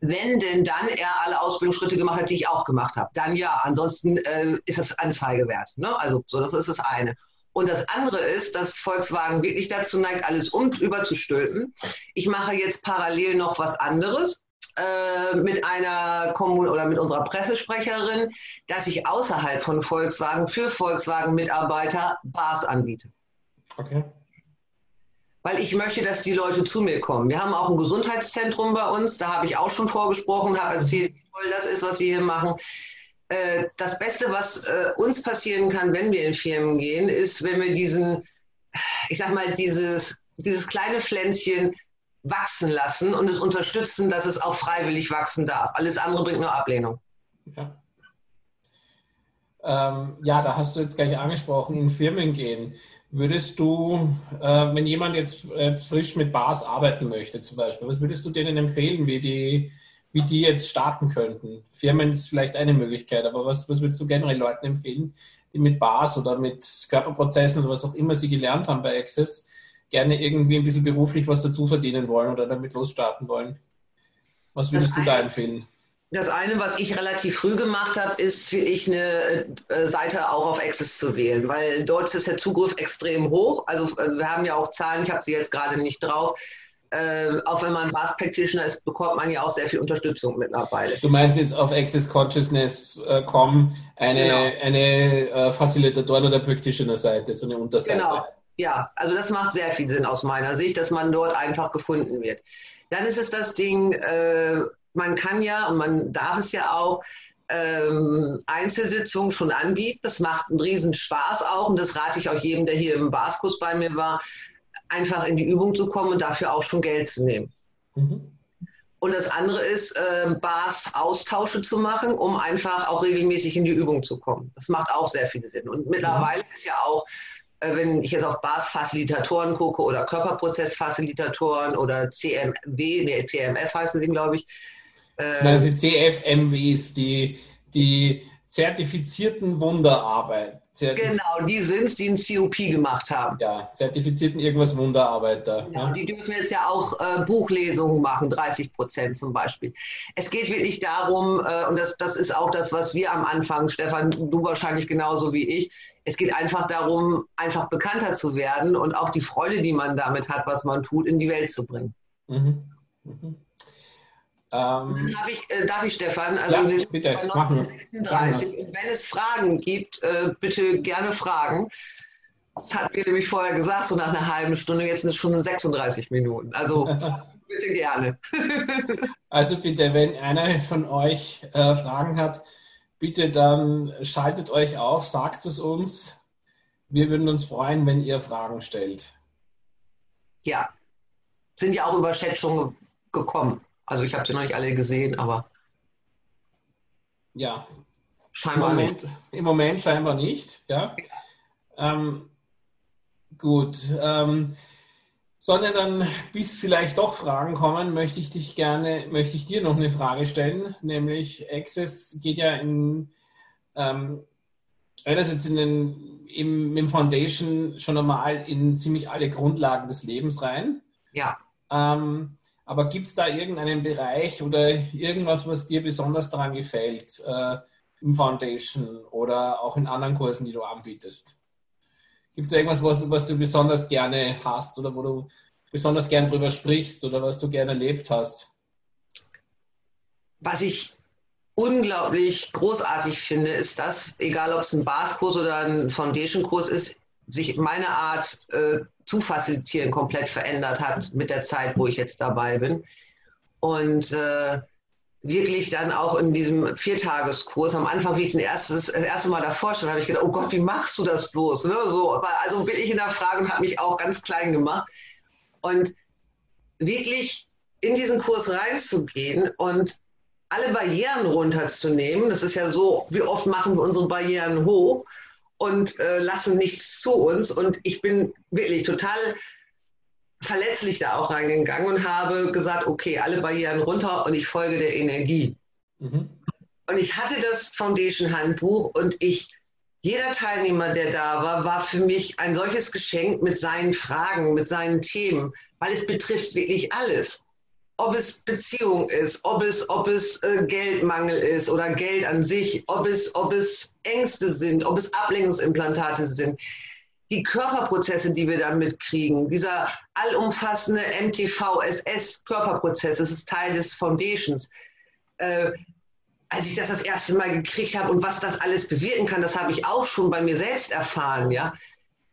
Wenn denn dann er alle Ausbildungsschritte gemacht hat, die ich auch gemacht habe, dann ja. Ansonsten äh, ist das Anzeige wert. Ne? Also so, das ist das eine. Und das andere ist, dass Volkswagen wirklich dazu neigt, alles um überzustülpen. Ich mache jetzt parallel noch was anderes äh, mit einer Kommun oder mit unserer Pressesprecherin, dass ich außerhalb von Volkswagen für Volkswagen-Mitarbeiter Bars anbiete. Okay. Weil ich möchte, dass die Leute zu mir kommen. Wir haben auch ein Gesundheitszentrum bei uns, da habe ich auch schon vorgesprochen, habe erzählt, wie toll das ist, was wir hier machen. Äh, das Beste, was äh, uns passieren kann, wenn wir in Firmen gehen, ist, wenn wir diesen, ich sag mal, dieses, dieses kleine Pflänzchen wachsen lassen und es unterstützen, dass es auch freiwillig wachsen darf. Alles andere bringt nur Ablehnung. Ja. Ähm, ja, da hast du jetzt gleich angesprochen, in Firmen gehen. Würdest du, äh, wenn jemand jetzt, jetzt frisch mit Bars arbeiten möchte zum Beispiel, was würdest du denen empfehlen, wie die wie die jetzt starten könnten. Firmen ist vielleicht eine Möglichkeit, aber was, was würdest du generell Leuten empfehlen, die mit Bars oder mit Körperprozessen oder was auch immer sie gelernt haben bei Access, gerne irgendwie ein bisschen beruflich was dazu verdienen wollen oder damit losstarten wollen? Was würdest das du da empfehlen? Das eine, was ich relativ früh gemacht habe, ist für ich eine äh, Seite auch auf Access zu wählen, weil dort ist der Zugriff extrem hoch. Also äh, wir haben ja auch Zahlen, ich habe sie jetzt gerade nicht drauf, äh, auch wenn man Bars Practitioner ist, bekommt man ja auch sehr viel Unterstützung mittlerweile. Du meinst jetzt auf Access Consciousness.com äh, eine, genau. eine äh, Facilitatoren- oder Practitioner-Seite, so eine Unterseite. Genau, ja, also das macht sehr viel Sinn aus meiner Sicht, dass man dort einfach gefunden wird. Dann ist es das Ding, äh, man kann ja und man darf es ja auch ähm, Einzelsitzungen schon anbieten. Das macht einen riesen Spaß auch und das rate ich auch jedem, der hier im Baskurs bei mir war, einfach in die Übung zu kommen und dafür auch schon Geld zu nehmen. Mhm. Und das andere ist, äh, Bars Austausche zu machen, um einfach auch regelmäßig in die Übung zu kommen. Das macht auch sehr viel Sinn. Und mittlerweile ist ja auch, äh, wenn ich jetzt auf Bars Facilitatoren gucke oder Körperprozessfacilitatoren oder CMW, nee, CMF heißen sie, glaube ich, Äh, also die CFMWs, die, die zertifizierten Wunderarbeit. Genau, die sind es, die ein COP gemacht haben. Ja, zertifizierten irgendwas Wunderarbeiter. Genau, ja. die dürfen jetzt ja auch äh, Buchlesungen machen, 30 Prozent zum Beispiel. Es geht wirklich darum, äh, und das, das ist auch das, was wir am Anfang, Stefan, du wahrscheinlich genauso wie ich, es geht einfach darum, einfach bekannter zu werden und auch die Freude, die man damit hat, was man tut, in die Welt zu bringen. Mhm. Mhm. Ähm, darf, ich, äh, darf ich, Stefan? Also ja, wir bitte, bei 1936. Und wenn es Fragen gibt, äh, bitte gerne fragen. Das hat mir nämlich vorher gesagt, so nach einer halben Stunde, jetzt sind es schon 36 Minuten. Also bitte gerne. also bitte, wenn einer von euch äh, Fragen hat, bitte dann schaltet euch auf, sagt es uns. Wir würden uns freuen, wenn ihr Fragen stellt. Ja, sind ja auch über Chat schon gekommen. Also ich habe sie noch nicht alle gesehen, aber. Ja. Scheinbar Im Moment, nicht. Im Moment scheinbar nicht, ja. Ähm, gut. Ähm, sondern dann, bis vielleicht doch Fragen kommen, möchte ich dich gerne, möchte ich dir noch eine Frage stellen, nämlich Access geht ja in ähm, einerseits in den, im, im Foundation schon einmal in ziemlich alle Grundlagen des Lebens rein. Ja. Ähm, aber gibt es da irgendeinen Bereich oder irgendwas, was dir besonders daran gefällt äh, im Foundation oder auch in anderen Kursen, die du anbietest? Gibt es irgendwas, was, was, du besonders gerne hast oder wo du besonders gern drüber sprichst oder was du gerne erlebt hast? Was ich unglaublich großartig finde, ist das, egal ob es ein Bars-Kurs oder ein Foundation-Kurs ist, sich meine Art äh, zu facilitieren komplett verändert hat mit der Zeit, wo ich jetzt dabei bin. Und äh, wirklich dann auch in diesem Viertageskurs, am Anfang, wie ich den erstes, das erste Mal davor stand, habe ich gedacht, oh Gott, wie machst du das bloß? Ne? So, also wirklich in der Frage und habe mich auch ganz klein gemacht. Und wirklich in diesen Kurs reinzugehen und alle Barrieren runterzunehmen, das ist ja so, wie oft machen wir unsere Barrieren hoch und äh, lassen nichts zu uns. Und ich bin wirklich total verletzlich da auch reingegangen und habe gesagt, okay, alle Barrieren runter und ich folge der Energie. Mhm. Und ich hatte das Foundation Handbuch und ich, jeder Teilnehmer, der da war, war für mich ein solches Geschenk mit seinen Fragen, mit seinen Themen, weil es betrifft wirklich alles ob es Beziehung ist, ob es, ob es äh, Geldmangel ist oder Geld an sich, ob es, ob es Ängste sind, ob es Ablenkungsimplantate sind. Die Körperprozesse, die wir da mitkriegen, dieser allumfassende MTVSS-Körperprozess, das ist Teil des Foundations. Äh, als ich das das erste Mal gekriegt habe und was das alles bewirken kann, das habe ich auch schon bei mir selbst erfahren, ja.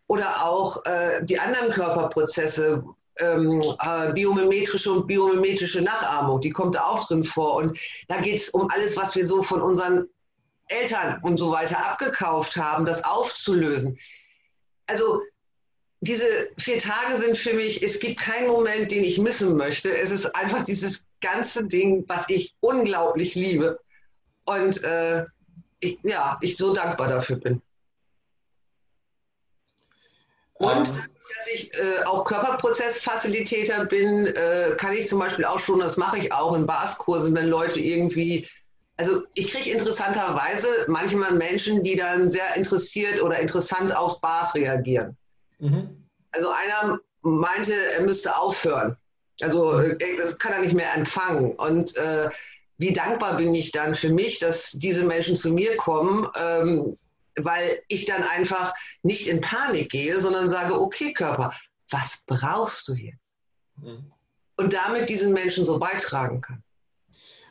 Oder auch äh, die anderen Körperprozesse, ähm, äh, biomimetrische und biomimetrische Nachahmung, die kommt da auch drin vor. Und da geht es um alles, was wir so von unseren Eltern und so weiter abgekauft haben, das aufzulösen. Also diese vier Tage sind für mich, es gibt keinen Moment, den ich missen möchte. Es ist einfach dieses ganze Ding, was ich unglaublich liebe. Und äh, ich, ja, ich so dankbar dafür bin. Und ähm dass ich äh, auch Körperprozessfacilitator bin, äh, kann ich zum Beispiel auch schon, das mache ich auch in Baskursen, wenn Leute irgendwie, also ich kriege interessanterweise manchmal Menschen, die dann sehr interessiert oder interessant auf Bars reagieren. Mhm. Also einer meinte, er müsste aufhören. Also äh, das kann er nicht mehr empfangen. Und äh, wie dankbar bin ich dann für mich, dass diese Menschen zu mir kommen, ähm, weil ich dann einfach nicht in Panik gehe, sondern sage, okay Körper, was brauchst du jetzt? Mhm. Und damit diesen Menschen so beitragen kann.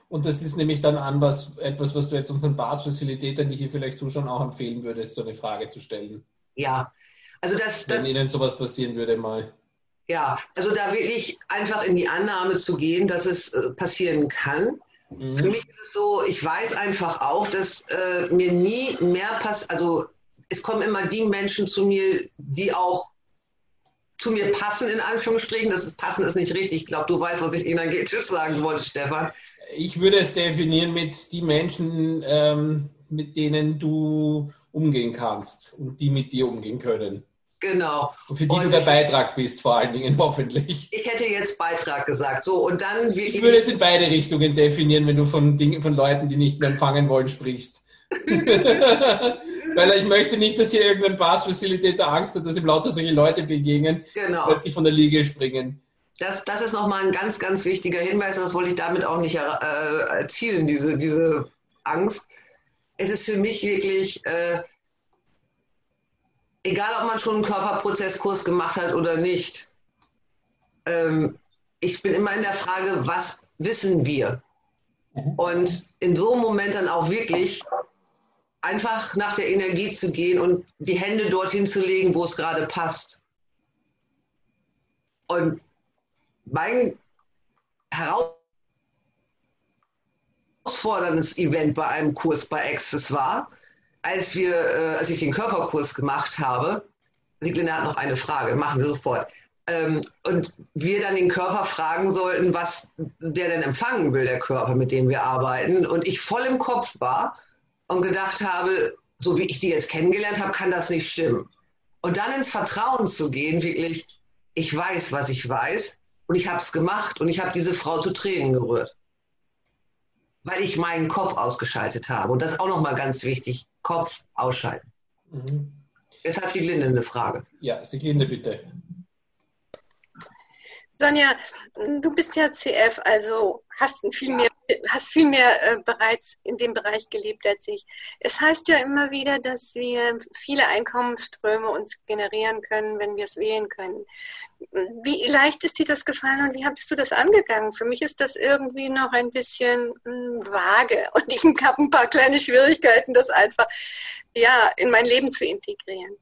Und das ist nämlich dann an was, etwas, was du jetzt unseren Bars-Facilitätern, die hier vielleicht zuschauen, auch empfehlen würdest, so eine Frage zu stellen. Ja, also das... Wenn das, Ihnen sowas passieren würde mal. Ja, also da wirklich einfach in die Annahme zu gehen, dass es äh, passieren kann Mhm. Für mich ist es so, ich weiß einfach auch, dass äh, mir nie mehr passt, also es kommen immer die Menschen zu mir, die auch zu mir passen, in Anführungsstrichen. Das ist, passen ist nicht richtig. Ich glaube, du weißt, was ich energetisch sagen wollte, Stefan. Ich würde es definieren mit die Menschen, ähm, mit denen du umgehen kannst und die mit dir umgehen können. Genau. Und für die und du der Beitrag bist, vor allen Dingen hoffentlich. Ich hätte jetzt Beitrag gesagt. So, und dann wirklich. Ich würde es in beide Richtungen definieren, wenn du von Dingen, von Leuten, die nicht mehr empfangen wollen, sprichst. Weil ich möchte nicht, dass hier irgendein Pass-Facilitator Angst hat, dass ihm lauter solche Leute begegnen, genau. plötzlich von der Liege springen. Das, das ist nochmal ein ganz, ganz wichtiger Hinweis und das wollte ich damit auch nicht äh, erzielen, diese, diese Angst. Es ist für mich wirklich, äh, egal ob man schon einen Körperprozesskurs gemacht hat oder nicht, ähm, ich bin immer in der Frage, was wissen wir? Mhm. Und in so einem Moment dann auch wirklich einfach nach der Energie zu gehen und die Hände dorthin zu legen, wo es gerade passt. Und mein herausforderndes Event bei einem Kurs bei Access war, als, wir, äh, als ich den Körperkurs gemacht habe, Sieglinde hat noch eine Frage, machen wir sofort. Ähm, und wir dann den Körper fragen sollten, was der denn empfangen will, der Körper, mit dem wir arbeiten. Und ich voll im Kopf war und gedacht habe, so wie ich die jetzt kennengelernt habe, kann das nicht stimmen. Und dann ins Vertrauen zu gehen, wirklich, ich weiß, was ich weiß und ich habe es gemacht und ich habe diese Frau zu Tränen gerührt, weil ich meinen Kopf ausgeschaltet habe. Und das ist auch nochmal ganz wichtig, Kopf ausschalten. Mhm. Jetzt hat Sieglinde eine Frage. Ja, Sieglinde, bitte. Sonja, du bist ja CF, also hast viel mehr, hast viel mehr äh, bereits in dem Bereich gelebt als ich. Es heißt ja immer wieder, dass wir viele Einkommensströme uns generieren können, wenn wir es wählen können. Wie leicht ist dir das gefallen und wie hast du das angegangen? Für mich ist das irgendwie noch ein bisschen mh, hm, vage und ich habe ein paar kleine Schwierigkeiten, das einfach ja in mein Leben zu integrieren.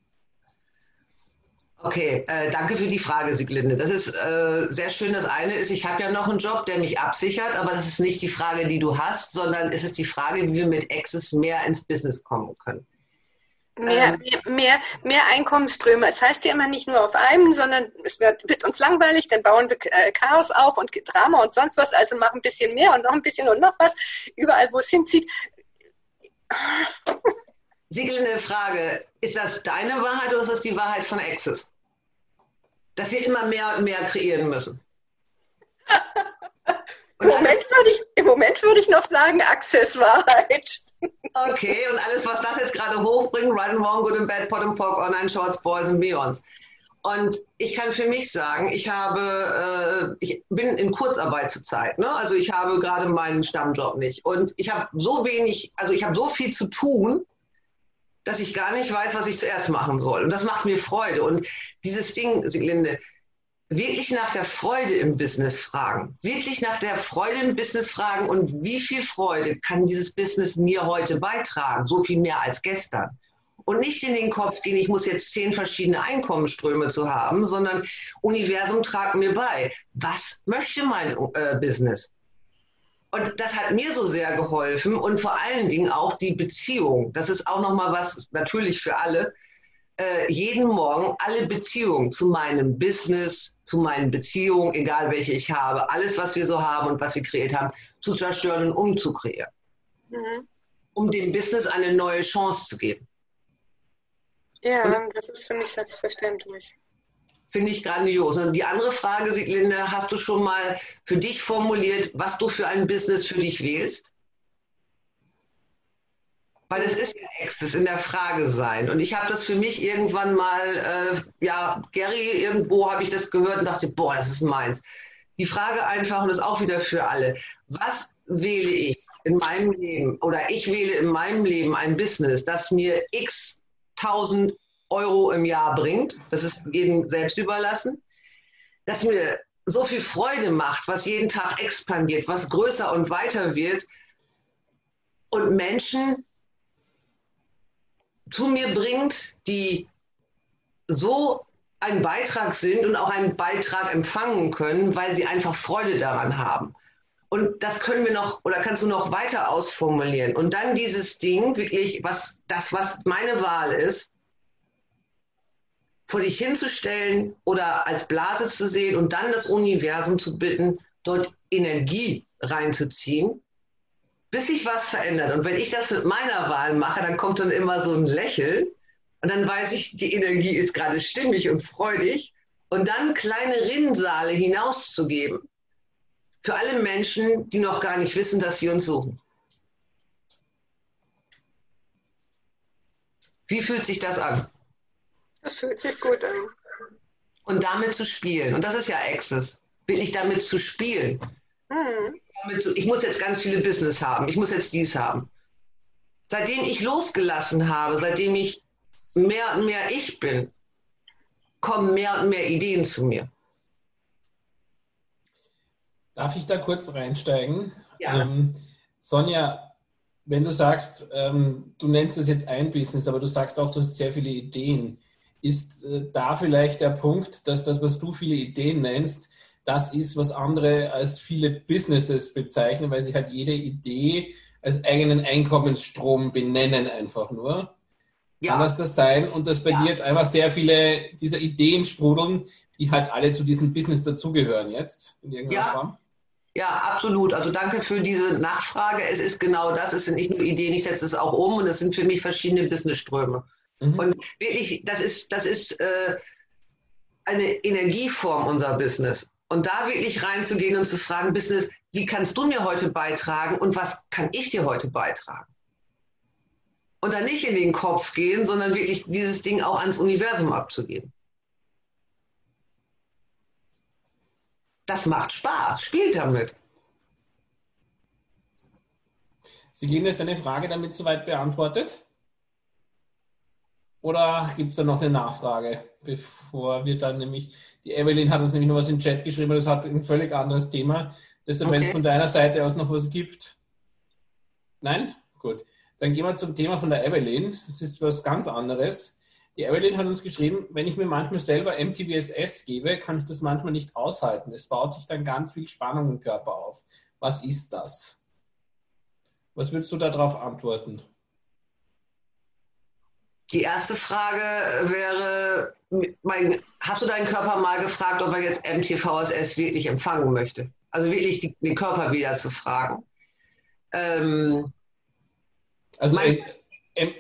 Okay, äh, danke für die Frage, Sieglinde. Das ist äh, sehr schön. Das eine ist, ich habe ja noch einen Job, der mich absichert, aber das ist nicht die Frage, die du hast, sondern es ist die Frage, wie wir mit Access mehr ins Business kommen können. Mehr, ähm, mehr, mehr, mehr Einkommensströme. Es heißt ja immer nicht nur auf einem, sondern es wird, wird uns langweilig, dann bauen wir äh, Chaos auf und Drama und sonst was, also machen ein bisschen mehr und noch ein bisschen und noch was, überall wo es hinzieht. Sieglinde Frage, ist das deine Wahrheit oder ist das die Wahrheit von Access? Dass wir immer mehr und mehr kreieren müssen. Im Moment, würde ich, Im Moment würde ich noch sagen, Access-Wahrheit. Okay, und alles, was das jetzt gerade hochbringt, Right and Wrong, Good and Bad, Pot and Pork, Online Shorts, Boys and Beyonds. Und ich kann für mich sagen, ich habe, äh, ich bin in Kurzarbeit zurzeit. Ne? Also ich habe gerade meinen Stammjob nicht. Und ich habe so wenig, also ich habe so viel zu tun, dass ich gar nicht weiß, was ich zuerst machen soll. Und das macht mir Freude. Und dieses Ding, Sieglinde, wirklich nach der Freude im Business fragen. Wirklich nach der Freude im Business fragen und wie viel Freude kann dieses Business mir heute beitragen? So viel mehr als gestern. Und nicht in den Kopf gehen, ich muss jetzt zehn verschiedene Einkommensströme zu haben, sondern Universum tragt mir bei. Was möchte mein äh, Business? Und das hat mir so sehr geholfen und vor allen Dingen auch die Beziehung. Das ist auch nochmal was natürlich für alle. Äh, jeden Morgen alle Beziehungen zu meinem Business, zu meinen Beziehungen, egal welche ich habe, alles, was wir so haben und was wir kreiert haben, zu zerstören und umzukreieren. Mhm. Um dem Business eine neue Chance zu geben. Ja, und das ist für mich selbstverständlich. Finde ich grandios. Und die andere Frage, Sieglinde, hast du schon mal für dich formuliert, was du für ein Business für dich wählst? Weil es ist ja Access in der Frage sein. Und ich habe das für mich irgendwann mal, äh, ja, Gary, irgendwo habe ich das gehört und dachte, boah, das ist meins. Die Frage einfach, und das auch wieder für alle, was wähle ich in meinem Leben oder ich wähle in meinem Leben ein Business, das mir x tausend Euro im Jahr bringt, das ist jedem selbst überlassen, das mir so viel Freude macht, was jeden Tag expandiert, was größer und weiter wird und Menschen zu mir bringt, die so ein Beitrag sind und auch einen Beitrag empfangen können, weil sie einfach Freude daran haben. Und das können wir noch, oder kannst du noch weiter ausformulieren. Und dann dieses Ding, wirklich, was das, was meine Wahl ist, vor dich hinzustellen oder als Blase zu sehen und dann das Universum zu bitten, dort Energie reinzuziehen, bis sich was verändert. Und wenn ich das mit meiner Wahl mache, dann kommt dann immer so ein Lächeln, Und dann weiß ich, die Energie ist gerade stimmig und freudig. Und dann kleine Rinnsale hinauszugeben für alle Menschen, die noch gar nicht wissen, dass sie uns suchen. Wie fühlt sich das an? Das fühlt sich gut an. Und damit zu spielen. Und das ist ja Access. Wirklich damit zu spielen. Mhm. Damit, ich muss jetzt ganz viele Business haben. Ich muss jetzt dies haben. Seitdem ich losgelassen habe, seitdem ich mehr und mehr ich bin, kommen mehr und mehr Ideen zu mir. Darf ich da kurz reinsteigen? Ja. Ähm, Sonja, wenn du sagst, ähm, du nennst es jetzt ein Business, aber du sagst auch, du hast sehr viele Ideen. Ist äh, da vielleicht der Punkt, dass das, was du viele Ideen nennst, das ist, was andere als viele Businesses bezeichnen, weil sie halt jede Idee als eigenen Einkommensstrom benennen, einfach nur? Ja. Kann das das sein? Und dass bei Ja. dir jetzt einfach sehr viele dieser Ideen sprudeln, die halt alle zu diesem Business dazugehören jetzt in irgendeiner Ja. Form? Ja, absolut. Also danke für diese Nachfrage. Es ist genau das. Es sind nicht nur Ideen, ich setze es auch um und es sind für mich verschiedene Businessströme. Mhm. Und wirklich, das ist, das ist äh, eine Energieform unser Business. Und da wirklich reinzugehen und zu fragen, Business, wie kannst du mir heute beitragen und was kann ich dir heute beitragen? Und dann nicht in den Kopf gehen, sondern wirklich dieses Ding auch ans Universum abzugeben. Das macht Spaß. Spielt damit. Sie gehen jetzt eine Frage damit soweit beantwortet? Oder gibt es da noch eine Nachfrage, bevor wir dann nämlich, die Evelyn hat uns nämlich noch was in den Chat geschrieben, das hat ein völlig anderes Thema. Deshalb, wenn es Okay. von deiner Seite aus noch was gibt. Nein? Gut. Dann gehen wir zum Thema von der Evelyn. Das ist was ganz anderes. Die Evelyn hat uns geschrieben, wenn ich mir manchmal selber MTBSS gebe, kann ich das manchmal nicht aushalten. Es baut sich dann ganz viel Spannung im Körper auf. Was ist das? Was würdest du darauf antworten? Die erste Frage wäre, mein, hast du deinen Körper mal gefragt, ob er jetzt MTVSS wirklich empfangen möchte? Also wirklich die, den Körper wieder zu fragen. Ähm, Also Mein- äh,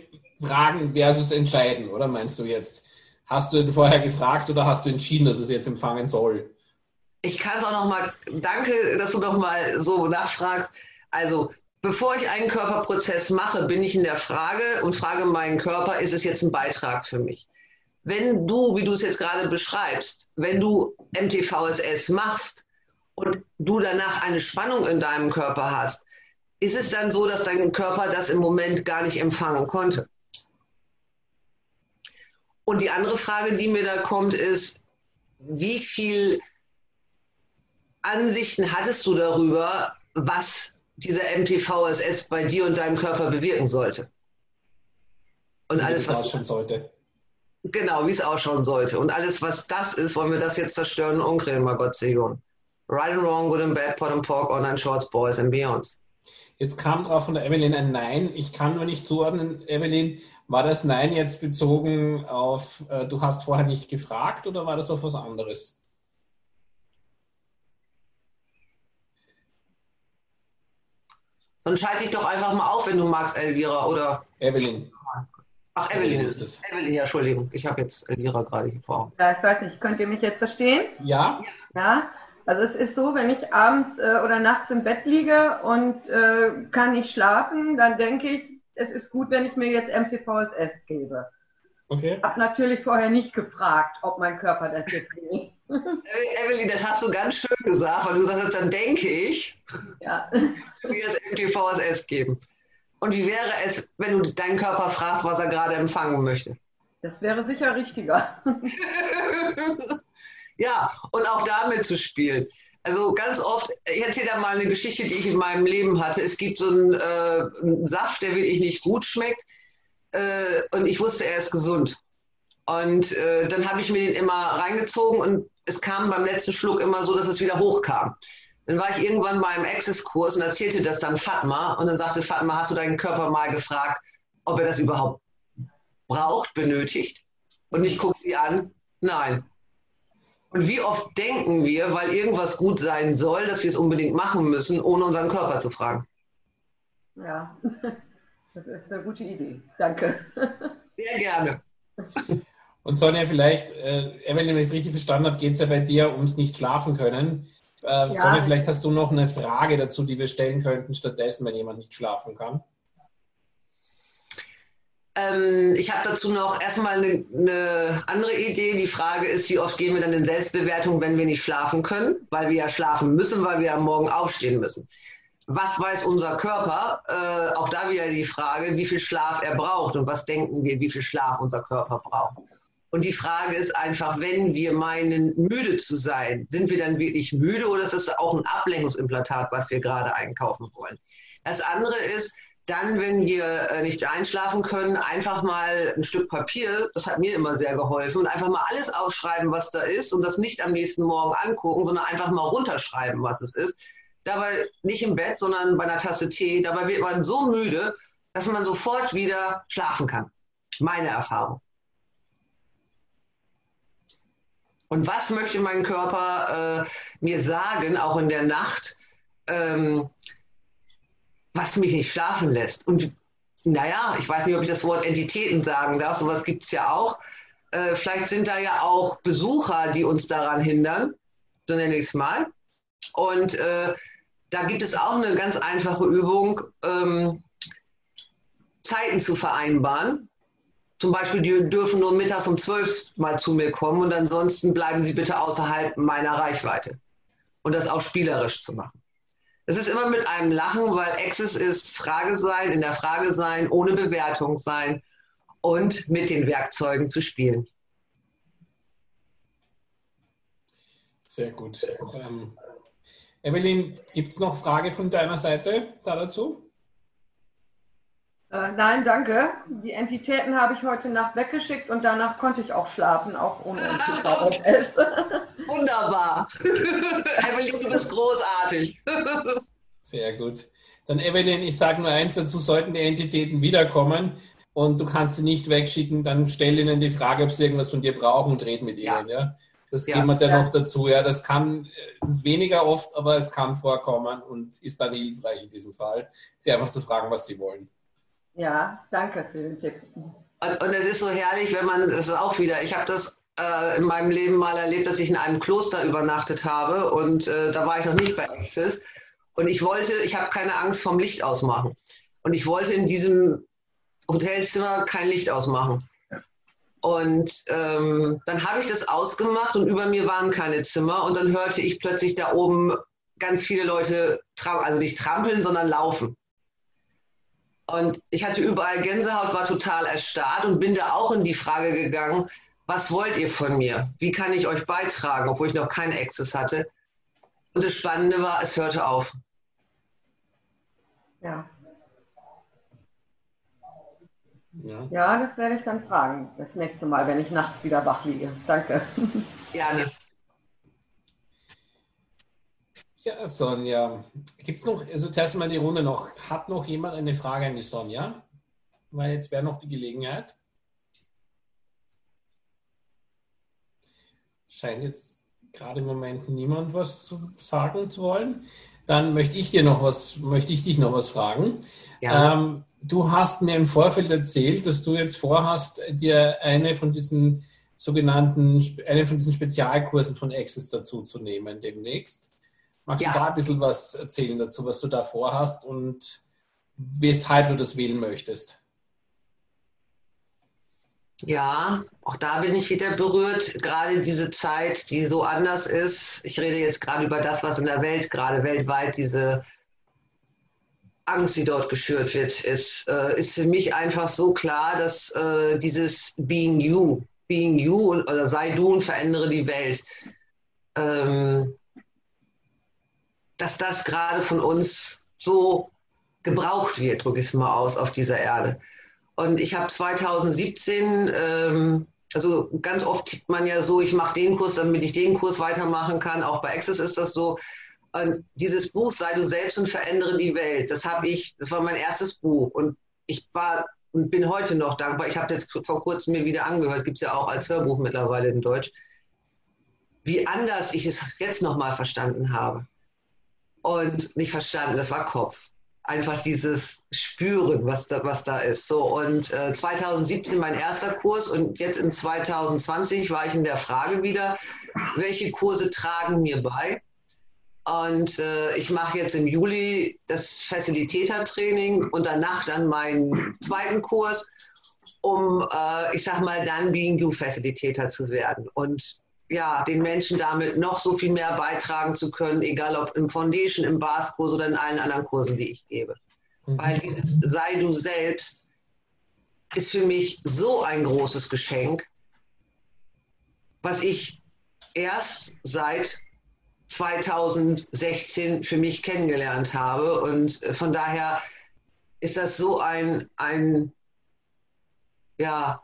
Fragen versus entscheiden, oder meinst du jetzt? Hast du ihn vorher gefragt oder hast du entschieden, dass es jetzt empfangen soll? ich kann es auch noch mal, danke, dass du noch mal so nachfragst. Also, bevor ich einen Körperprozess mache, bin ich in der Frage und frage meinen Körper, ist es jetzt ein Beitrag für mich? Wenn du, wie du es jetzt gerade beschreibst, wenn du MTVSS machst und du danach eine Spannung in deinem Körper hast, ist es dann so, dass dein Körper das im Moment gar nicht empfangen konnte? Und die andere Frage, die mir da kommt, ist, wie viel Ansichten hattest du darüber, was dieser MTVSS bei dir und deinem Körper bewirken sollte? Und Wie alles, das was ausschauen sollte. genau, wie es ausschauen sollte. Und alles, was das ist, wollen wir das jetzt zerstören und umdrehen, mal Gott sei Dank. Right and wrong, good and bad, pot and pork, online shorts, boys and beyonds. Jetzt kam drauf von der Evelyn ein Nein. Ich kann nur nicht zuordnen, Evelyn, war das Nein jetzt bezogen auf, äh, du hast vorher nicht gefragt oder war das auf was anderes? Dann schalte ich doch einfach mal auf, wenn du magst, Elvira. Oder, Evelyn. ach, Evelyn Evelyn ist es. Evelyn, ja, Entschuldigung. Ich habe jetzt Elvira gerade hier vor. Ja, ich weiß nicht, könnt ihr mich jetzt verstehen? Ja? Ja, also es ist so, wenn ich abends äh, oder nachts im Bett liege und äh, kann nicht schlafen, dann denke ich, es ist gut, wenn ich mir jetzt MTVSS gebe. Okay. Ich habe natürlich vorher nicht gefragt, ob mein Körper das jetzt will. Äh, Evelyn, das hast du ganz schön gesagt, weil du sagst, dann denke ich, Ja. will jetzt MTVSS geben. Und wie wäre es, wenn du deinen Körper fragst, was er gerade empfangen möchte? Das wäre sicher richtiger. ja, und auch damit zu spielen. Also ganz oft, ich erzähle da mal eine Geschichte, die ich in meinem Leben hatte. Es gibt so einen, äh, einen Saft, der wirklich nicht gut schmeckt. Äh, und ich wusste, er ist gesund. Und äh, dann habe ich mir den immer reingezogen und es kam beim letzten Schluck immer so, dass es wieder hochkam. Dann war ich irgendwann bei einem Access-Kurs und erzählte das dann Fatma. Und dann sagte Fatma, hast du deinen Körper mal gefragt, ob er das überhaupt braucht, benötigt? Und ich gucke sie an, nein. Und wie oft denken wir, weil irgendwas gut sein soll, dass wir es unbedingt machen müssen, ohne unseren Körper zu fragen? Ja, das ist eine gute Idee. Danke. Sehr gerne. Und Sonja, vielleicht, äh, wenn ich es richtig verstanden habe, geht es ja bei dir ums nicht schlafen können. Äh, ja. Sonja, vielleicht hast du noch eine Frage dazu, die wir stellen könnten, stattdessen, wenn jemand nicht schlafen kann. Ähm, ich habe dazu noch erstmal eine, eine, andere Idee. Die Frage ist, wie oft gehen wir dann in Selbstbewertung, wenn wir nicht schlafen können, weil wir ja schlafen müssen, weil wir ja morgen aufstehen müssen. Was weiß unser Körper? Äh, auch da wieder die Frage, wie viel Schlaf er braucht und was denken wir, wie viel Schlaf unser Körper braucht. Und die Frage ist einfach, wenn wir meinen, müde zu sein, sind wir dann wirklich müde oder ist das auch ein Ablenkungsimplantat, was wir gerade einkaufen wollen? Das andere ist, dann, wenn wir äh, nicht einschlafen können, einfach mal ein Stück Papier, das hat mir immer sehr geholfen, und einfach mal alles aufschreiben, was da ist und das nicht am nächsten Morgen angucken, sondern einfach mal runterschreiben, was es ist. Dabei nicht im Bett, sondern bei einer Tasse Tee. Dabei wird man so müde, dass man sofort wieder schlafen kann. Meine Erfahrung. Und was möchte mein Körper äh, mir sagen, auch in der Nacht, ähm, was mich nicht schlafen lässt? Und naja, ich weiß nicht, ob ich das Wort Entitäten sagen darf, sowas gibt es ja auch. Äh, vielleicht sind da ja auch Besucher, die uns daran hindern, so nenne ich es mal. Und äh, da gibt es auch eine ganz einfache Übung, ähm, Zeiten zu vereinbaren. Zum Beispiel, die dürfen nur mittags um zwölf mal zu mir kommen und ansonsten bleiben sie bitte außerhalb meiner Reichweite. Und das auch spielerisch zu machen. Es ist immer mit einem Lachen, weil Access ist Frage sein, in der Frage sein, ohne Bewertung sein und mit den Werkzeugen zu spielen. Sehr gut. Ähm, Evelyn, gibt es noch Frage von deiner Seite da dazu? Äh, nein, danke. Die Entitäten habe ich heute Nacht weggeschickt und danach konnte ich auch schlafen, auch ohne MTVS. Wunderbar. Evelyn, du bist großartig. Sehr gut. Dann Evelyn, ich sage nur eins dazu, sollten die Entitäten wiederkommen und du kannst sie nicht wegschicken, dann stell ihnen die Frage, ob sie irgendwas von dir brauchen und red mit ihnen. Ja. ja? Das ja, geben wir dann ja. noch dazu. Ja, das kann äh, weniger oft, aber es kann vorkommen und ist dann hilfreich in diesem Fall, sie einfach zu fragen, was sie wollen. Ja, danke für den Tipp. Und, es ist so herrlich, wenn man, das ist auch wieder, ich habe das äh, in meinem Leben mal erlebt, dass ich in einem Kloster übernachtet habe und äh, da war ich noch nicht bei Access. Und ich wollte, ich habe keine Angst vom Licht ausmachen. Und ich wollte in diesem Hotelzimmer kein Licht ausmachen. Und ähm, dann habe ich das ausgemacht und über mir waren keine Zimmer. Und dann hörte ich plötzlich da oben ganz viele Leute, also nicht trampeln, sondern laufen. Und ich hatte überall Gänsehaut, war total erstarrt und bin da auch in die Frage gegangen, was wollt ihr von mir? Wie kann ich euch beitragen, obwohl ich noch keine Access hatte? Und das Spannende war, es hörte auf. Ja. Ja. ja, das werde ich dann fragen, das nächste Mal, wenn ich nachts wieder wach liege. Danke. Gerne. Ja, Sonja, gibt es noch, also zuerst mal die Runde noch, hat noch jemand eine Frage an die Sonja? Weil jetzt wäre noch die Gelegenheit. Scheint jetzt gerade im Moment niemand was zu sagen zu wollen. Dann möchte ich dir noch was, möchte ich dich noch was fragen. Ja. Ähm, du hast mir im Vorfeld erzählt, dass du jetzt vorhast, dir eine von diesen sogenannten, einen von diesen Spezialkursen von Access dazu zu nehmen demnächst. Magst ja. du da ein bisschen was erzählen dazu, was du da vorhast und weshalb du das wählen möchtest? Ja, auch da bin ich wieder berührt. Gerade diese Zeit, die so anders ist. Ich rede jetzt gerade über das, was in der Welt, gerade weltweit, diese Angst, die dort geschürt wird, ist, äh, ist für mich einfach so klar, dass äh, dieses Being You, Being You oder sei du und verändere die Welt, ähm, dass das gerade von uns so gebraucht wird, drücke ich es mal aus, auf dieser Erde. Und ich habe 2017, ähm, also ganz oft tickt man ja so, ich mache den Kurs, damit ich den Kurs weitermachen kann. Auch bei Access ist das so. Und dieses Buch, Sei du selbst und verändere die Welt, das habe ich, das war mein erstes Buch. Und ich war und bin heute noch dankbar. Ich habe das vor kurzem mir wieder angehört, gibt es ja auch als Hörbuch mittlerweile in Deutsch. Wie anders ich es jetzt nochmal verstanden habe und nicht verstanden, das war Kopf. einfach dieses Spüren, was da, was da ist. So, und äh, 2017 mein erster Kurs und jetzt in 2020 war ich in der Frage wieder, welche Kurse tragen mir bei? Und äh, ich mache jetzt im Juli das Facilitator-Training und danach dann meinen zweiten Kurs, um, äh, ich sag mal, dann Being You Facilitator zu werden. Und ja, den Menschen damit noch so viel mehr beitragen zu können, egal ob im Foundation, im Bars-Kurs oder in allen anderen Kursen, die ich gebe. Mhm. Weil dieses Sei du selbst ist für mich so ein großes Geschenk, was ich erst seit 2016 für mich kennengelernt habe. Und von daher ist das so ein, ein ja,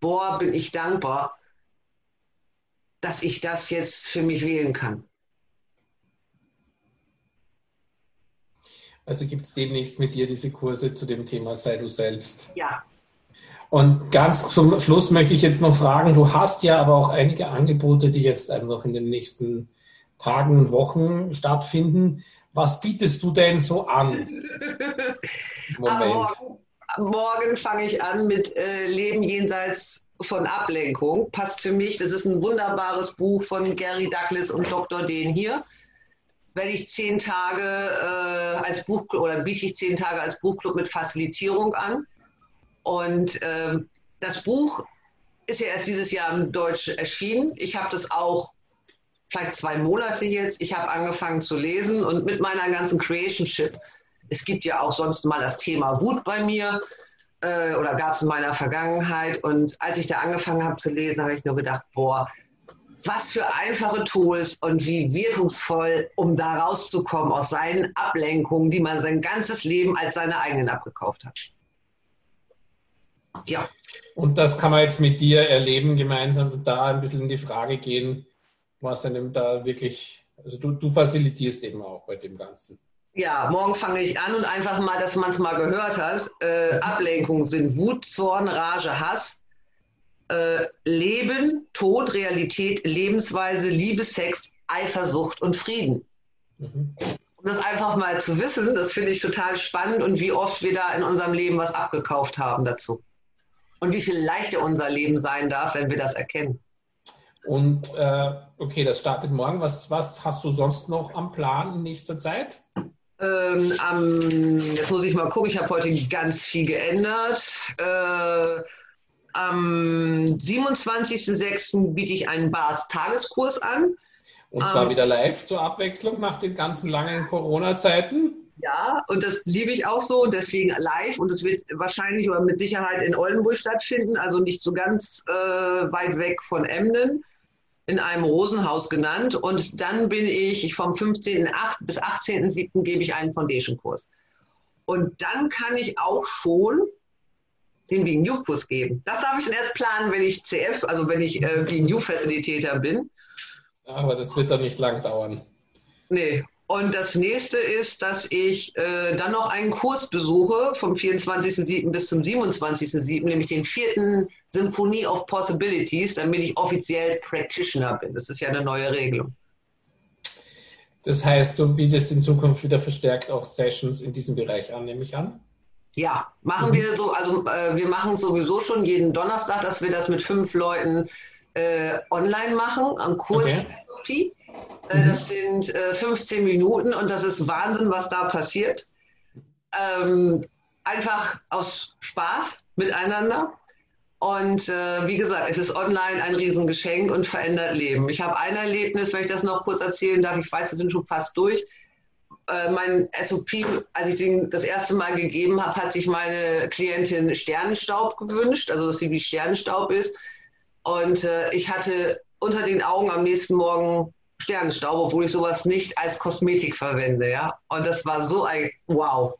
boah, bin ich dankbar, dass ich das jetzt für mich wählen kann. Also gibt es demnächst mit dir diese Kurse zu dem Thema Sei du selbst. Ja. Und ganz zum Schluss möchte ich jetzt noch fragen, du hast ja aber auch einige Angebote, die jetzt einfach in den nächsten Tagen und Wochen stattfinden. Was bietest du denn so an? Moment. Morgen, morgen fange ich an mit äh, Leben jenseits von Ablenkung passt für mich. Das ist ein wunderbares Buch von Gary Douglas und Dr. Den hier. Werde ich zehn Tage äh, als Buchclub oder biete ich zehn Tage als Buchclub mit Facilitierung an. Und ähm, das Buch ist ja erst dieses Jahr im Deutsch erschienen. Ich habe das auch vielleicht zwei Monate jetzt. Ich habe angefangen zu lesen und mit meiner ganzen Creationship. Es gibt ja auch sonst mal das Thema Wut bei mir äh, oder gab es in meiner Vergangenheit. Und als ich da angefangen habe zu lesen, habe ich nur gedacht, boah, was für einfache Tools und wie wirkungsvoll, um da rauszukommen aus seinen Ablenkungen, die man sein ganzes Leben als seine eigenen abgekauft hat. Ja. Und das kann man jetzt mit dir erleben, gemeinsam da ein bisschen in die Frage gehen, was einem da wirklich, also du, du facilitierst eben auch bei dem Ganzen. Ja, morgen fange ich an und einfach mal, dass man es mal gehört hat. Äh, Ablenkungen sind Wut, Zorn, Rage, Hass, äh, Leben, Tod, Realität, Lebensweise, Liebe, Sex, Eifersucht und Frieden. Mhm. Um das einfach mal zu wissen, das finde ich total spannend und wie oft wir da in unserem Leben was abgekauft haben dazu. Und wie viel leichter unser Leben sein darf, wenn wir das erkennen. Und äh, okay, das startet morgen. Was, was hast du sonst noch am Plan in nächster Zeit? Ähm, am, jetzt muss ich mal gucken, ich habe heute ganz viel geändert. Äh, am 27.06. biete ich einen Bars-Tageskurs an. Und zwar ähm, wieder live zur Abwechslung nach den ganzen langen Corona-Zeiten. Ja, und das liebe ich auch so und deswegen live. Und es wird wahrscheinlich oder mit Sicherheit in Oldenburg stattfinden, also nicht so ganz äh, weit weg von Emden in einem Rosenhaus genannt. Und dann bin ich vom 15.8. bis 18.7. gebe ich einen Foundation-Kurs. Und dann kann ich auch schon den BNU-Kurs geben. Das darf ich dann erst planen, wenn ich CF, also wenn ich äh, BNU-Facilitator bin. Aber das wird dann nicht lang dauern. Nee, und das nächste ist, dass ich äh, dann noch einen Kurs besuche vom 24.07. bis zum 27.07., nämlich den vierten Symphonie of Possibilities, damit ich offiziell Practitioner bin. Das ist ja eine neue Regelung. Das heißt, du bietest in Zukunft wieder verstärkt auch Sessions in diesem Bereich an, nehme ich an? Ja, machen mhm. wir so. Also äh, wir machen sowieso schon jeden Donnerstag, dass wir das mit fünf Leuten äh, online machen, am Kurs. Okay. Äh, mhm. Das sind äh, 15 Minuten und das ist Wahnsinn, was da passiert. Ähm, einfach aus Spaß miteinander. Und äh, wie gesagt, es ist online ein Riesengeschenk und verändert Leben. Ich habe ein Erlebnis, wenn ich das noch kurz erzählen darf. Ich weiß, wir sind schon fast durch. Äh, mein SOP, als ich den das erste Mal gegeben habe, hat sich meine Klientin Sternenstaub gewünscht, also dass sie wie Sternenstaub ist. Und äh, ich hatte unter den Augen am nächsten Morgen Sternenstaub, obwohl ich sowas nicht als Kosmetik verwende, ja. Und das war so ein Wow.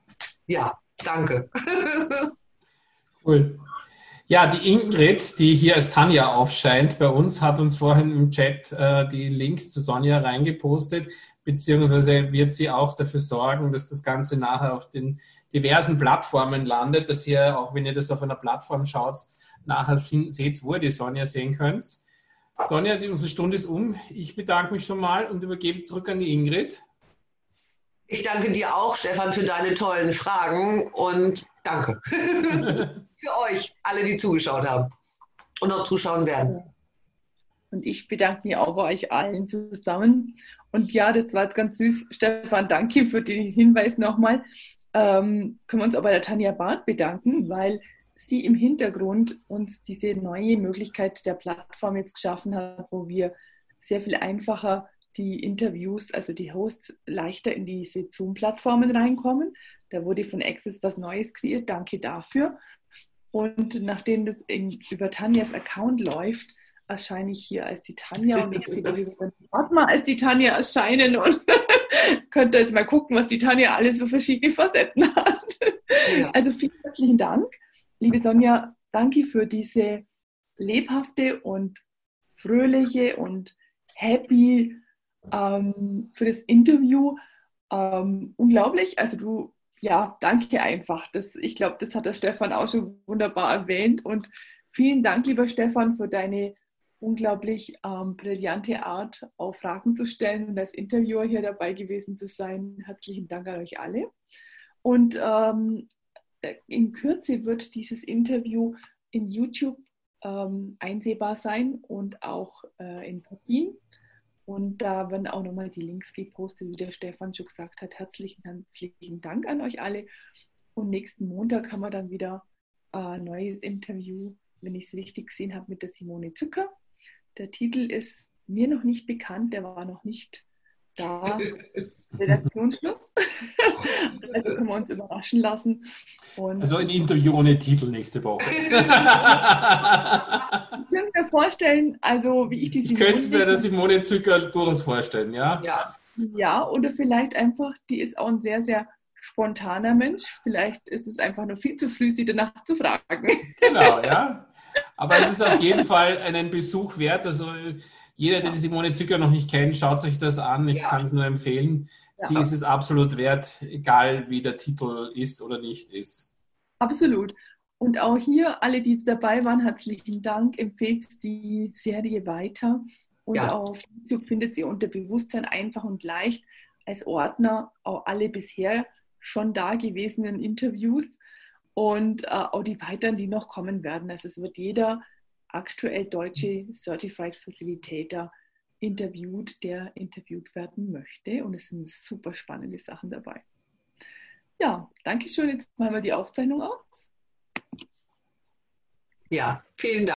Ja, danke. cool. Ja, die Ingrid, die hier als Tanja aufscheint bei uns, hat uns vorhin im Chat äh, die Links zu Sonja reingepostet, beziehungsweise wird sie auch dafür sorgen, dass das Ganze nachher auf den diversen Plattformen landet, dass ihr, auch wenn ihr das auf einer Plattform schaut, nachher seht, wo ihr die Sonja sehen könnt. Sonja, unsere Stunde ist um. Ich bedanke mich schon mal und übergebe zurück an die Ingrid. Ich danke dir auch, Stefan, für deine tollen Fragen und danke für euch, alle, die zugeschaut haben und noch zuschauen werden. Und ich bedanke mich auch bei euch allen zusammen. Und ja, das war jetzt ganz süß. Stefan, danke für den Hinweis nochmal. Ähm, können wir uns auch bei der Tanja Barth bedanken, weil sie im Hintergrund uns diese neue Möglichkeit der Plattform jetzt geschaffen hat, wo wir sehr viel einfacher die Interviews, also die Hosts, leichter in diese Zoom-Plattformen reinkommen. Da wurde von Access was Neues kreiert. Danke dafür. Und nachdem das in, über Tanjas Account läuft, erscheine ich hier als die Tanja und nächste Woche wird mal als die Tanja erscheinen und könnt ihr jetzt mal gucken, was die Tanja alles für verschiedene Facetten hat. Ja. Also vielen herzlichen Dank. Liebe Sonja, danke für diese lebhafte und fröhliche und happy ähm, für das Interview. Ähm, unglaublich. Also du, ja, danke einfach. Das, ich glaube, das hat der Stefan auch schon wunderbar erwähnt. Und vielen Dank, lieber Stefan, für deine unglaublich ähm, brillante Art, auch Fragen zu stellen und als Interviewer hier dabei gewesen zu sein. Herzlichen Dank an euch alle. Und ähm, in Kürze wird dieses Interview in YouTube ähm, einsehbar sein und auch äh, in Berlin. Und da werden auch nochmal die Links gepostet, wie der Stefan schon gesagt hat. Herzlichen, herzlichen Dank an euch alle. Und nächsten Montag haben wir dann wieder ein äh, neues Interview, wenn ich es richtig gesehen habe, mit der Simone Zucker. Der Titel ist mir noch nicht bekannt, der war noch nicht da. Redaktionsschluss. also können wir uns überraschen lassen. Und also ein Interview ohne Titel nächste Woche. ich könnte mir vorstellen, also wie ich die Simone. Ich könnte mir der Simone Zücker durchaus vorstellen, ja? Ja. Ja, oder vielleicht einfach, die ist auch ein sehr, sehr spontaner Mensch. Vielleicht ist es einfach nur viel zu früh, sie danach zu fragen. Genau, ja. Aber es ist auf jeden Fall einen Besuch wert. Also jeder, der die Simone Zücker noch nicht kennt, schaut euch das an. Ich ja. kann es nur empfehlen. Sie ist es absolut wert, egal wie der Titel ist oder nicht ist. Absolut. Und auch hier, alle, die jetzt dabei waren, herzlichen Dank. Empfehlt die Serie weiter. Und ja. auf YouTube findet ihr unter Bewusstsein einfach und leicht als Ordner auch alle bisher schon dagewesenen Interviews und äh, auch die weiteren, die noch kommen werden. Also es wird jeder aktuell deutsche Certified Facilitator interviewt, der interviewt werden möchte. Und es sind super spannende Sachen dabei. Ja, danke schön. Jetzt machen wir die Aufzeichnung aus. Ja, vielen Dank.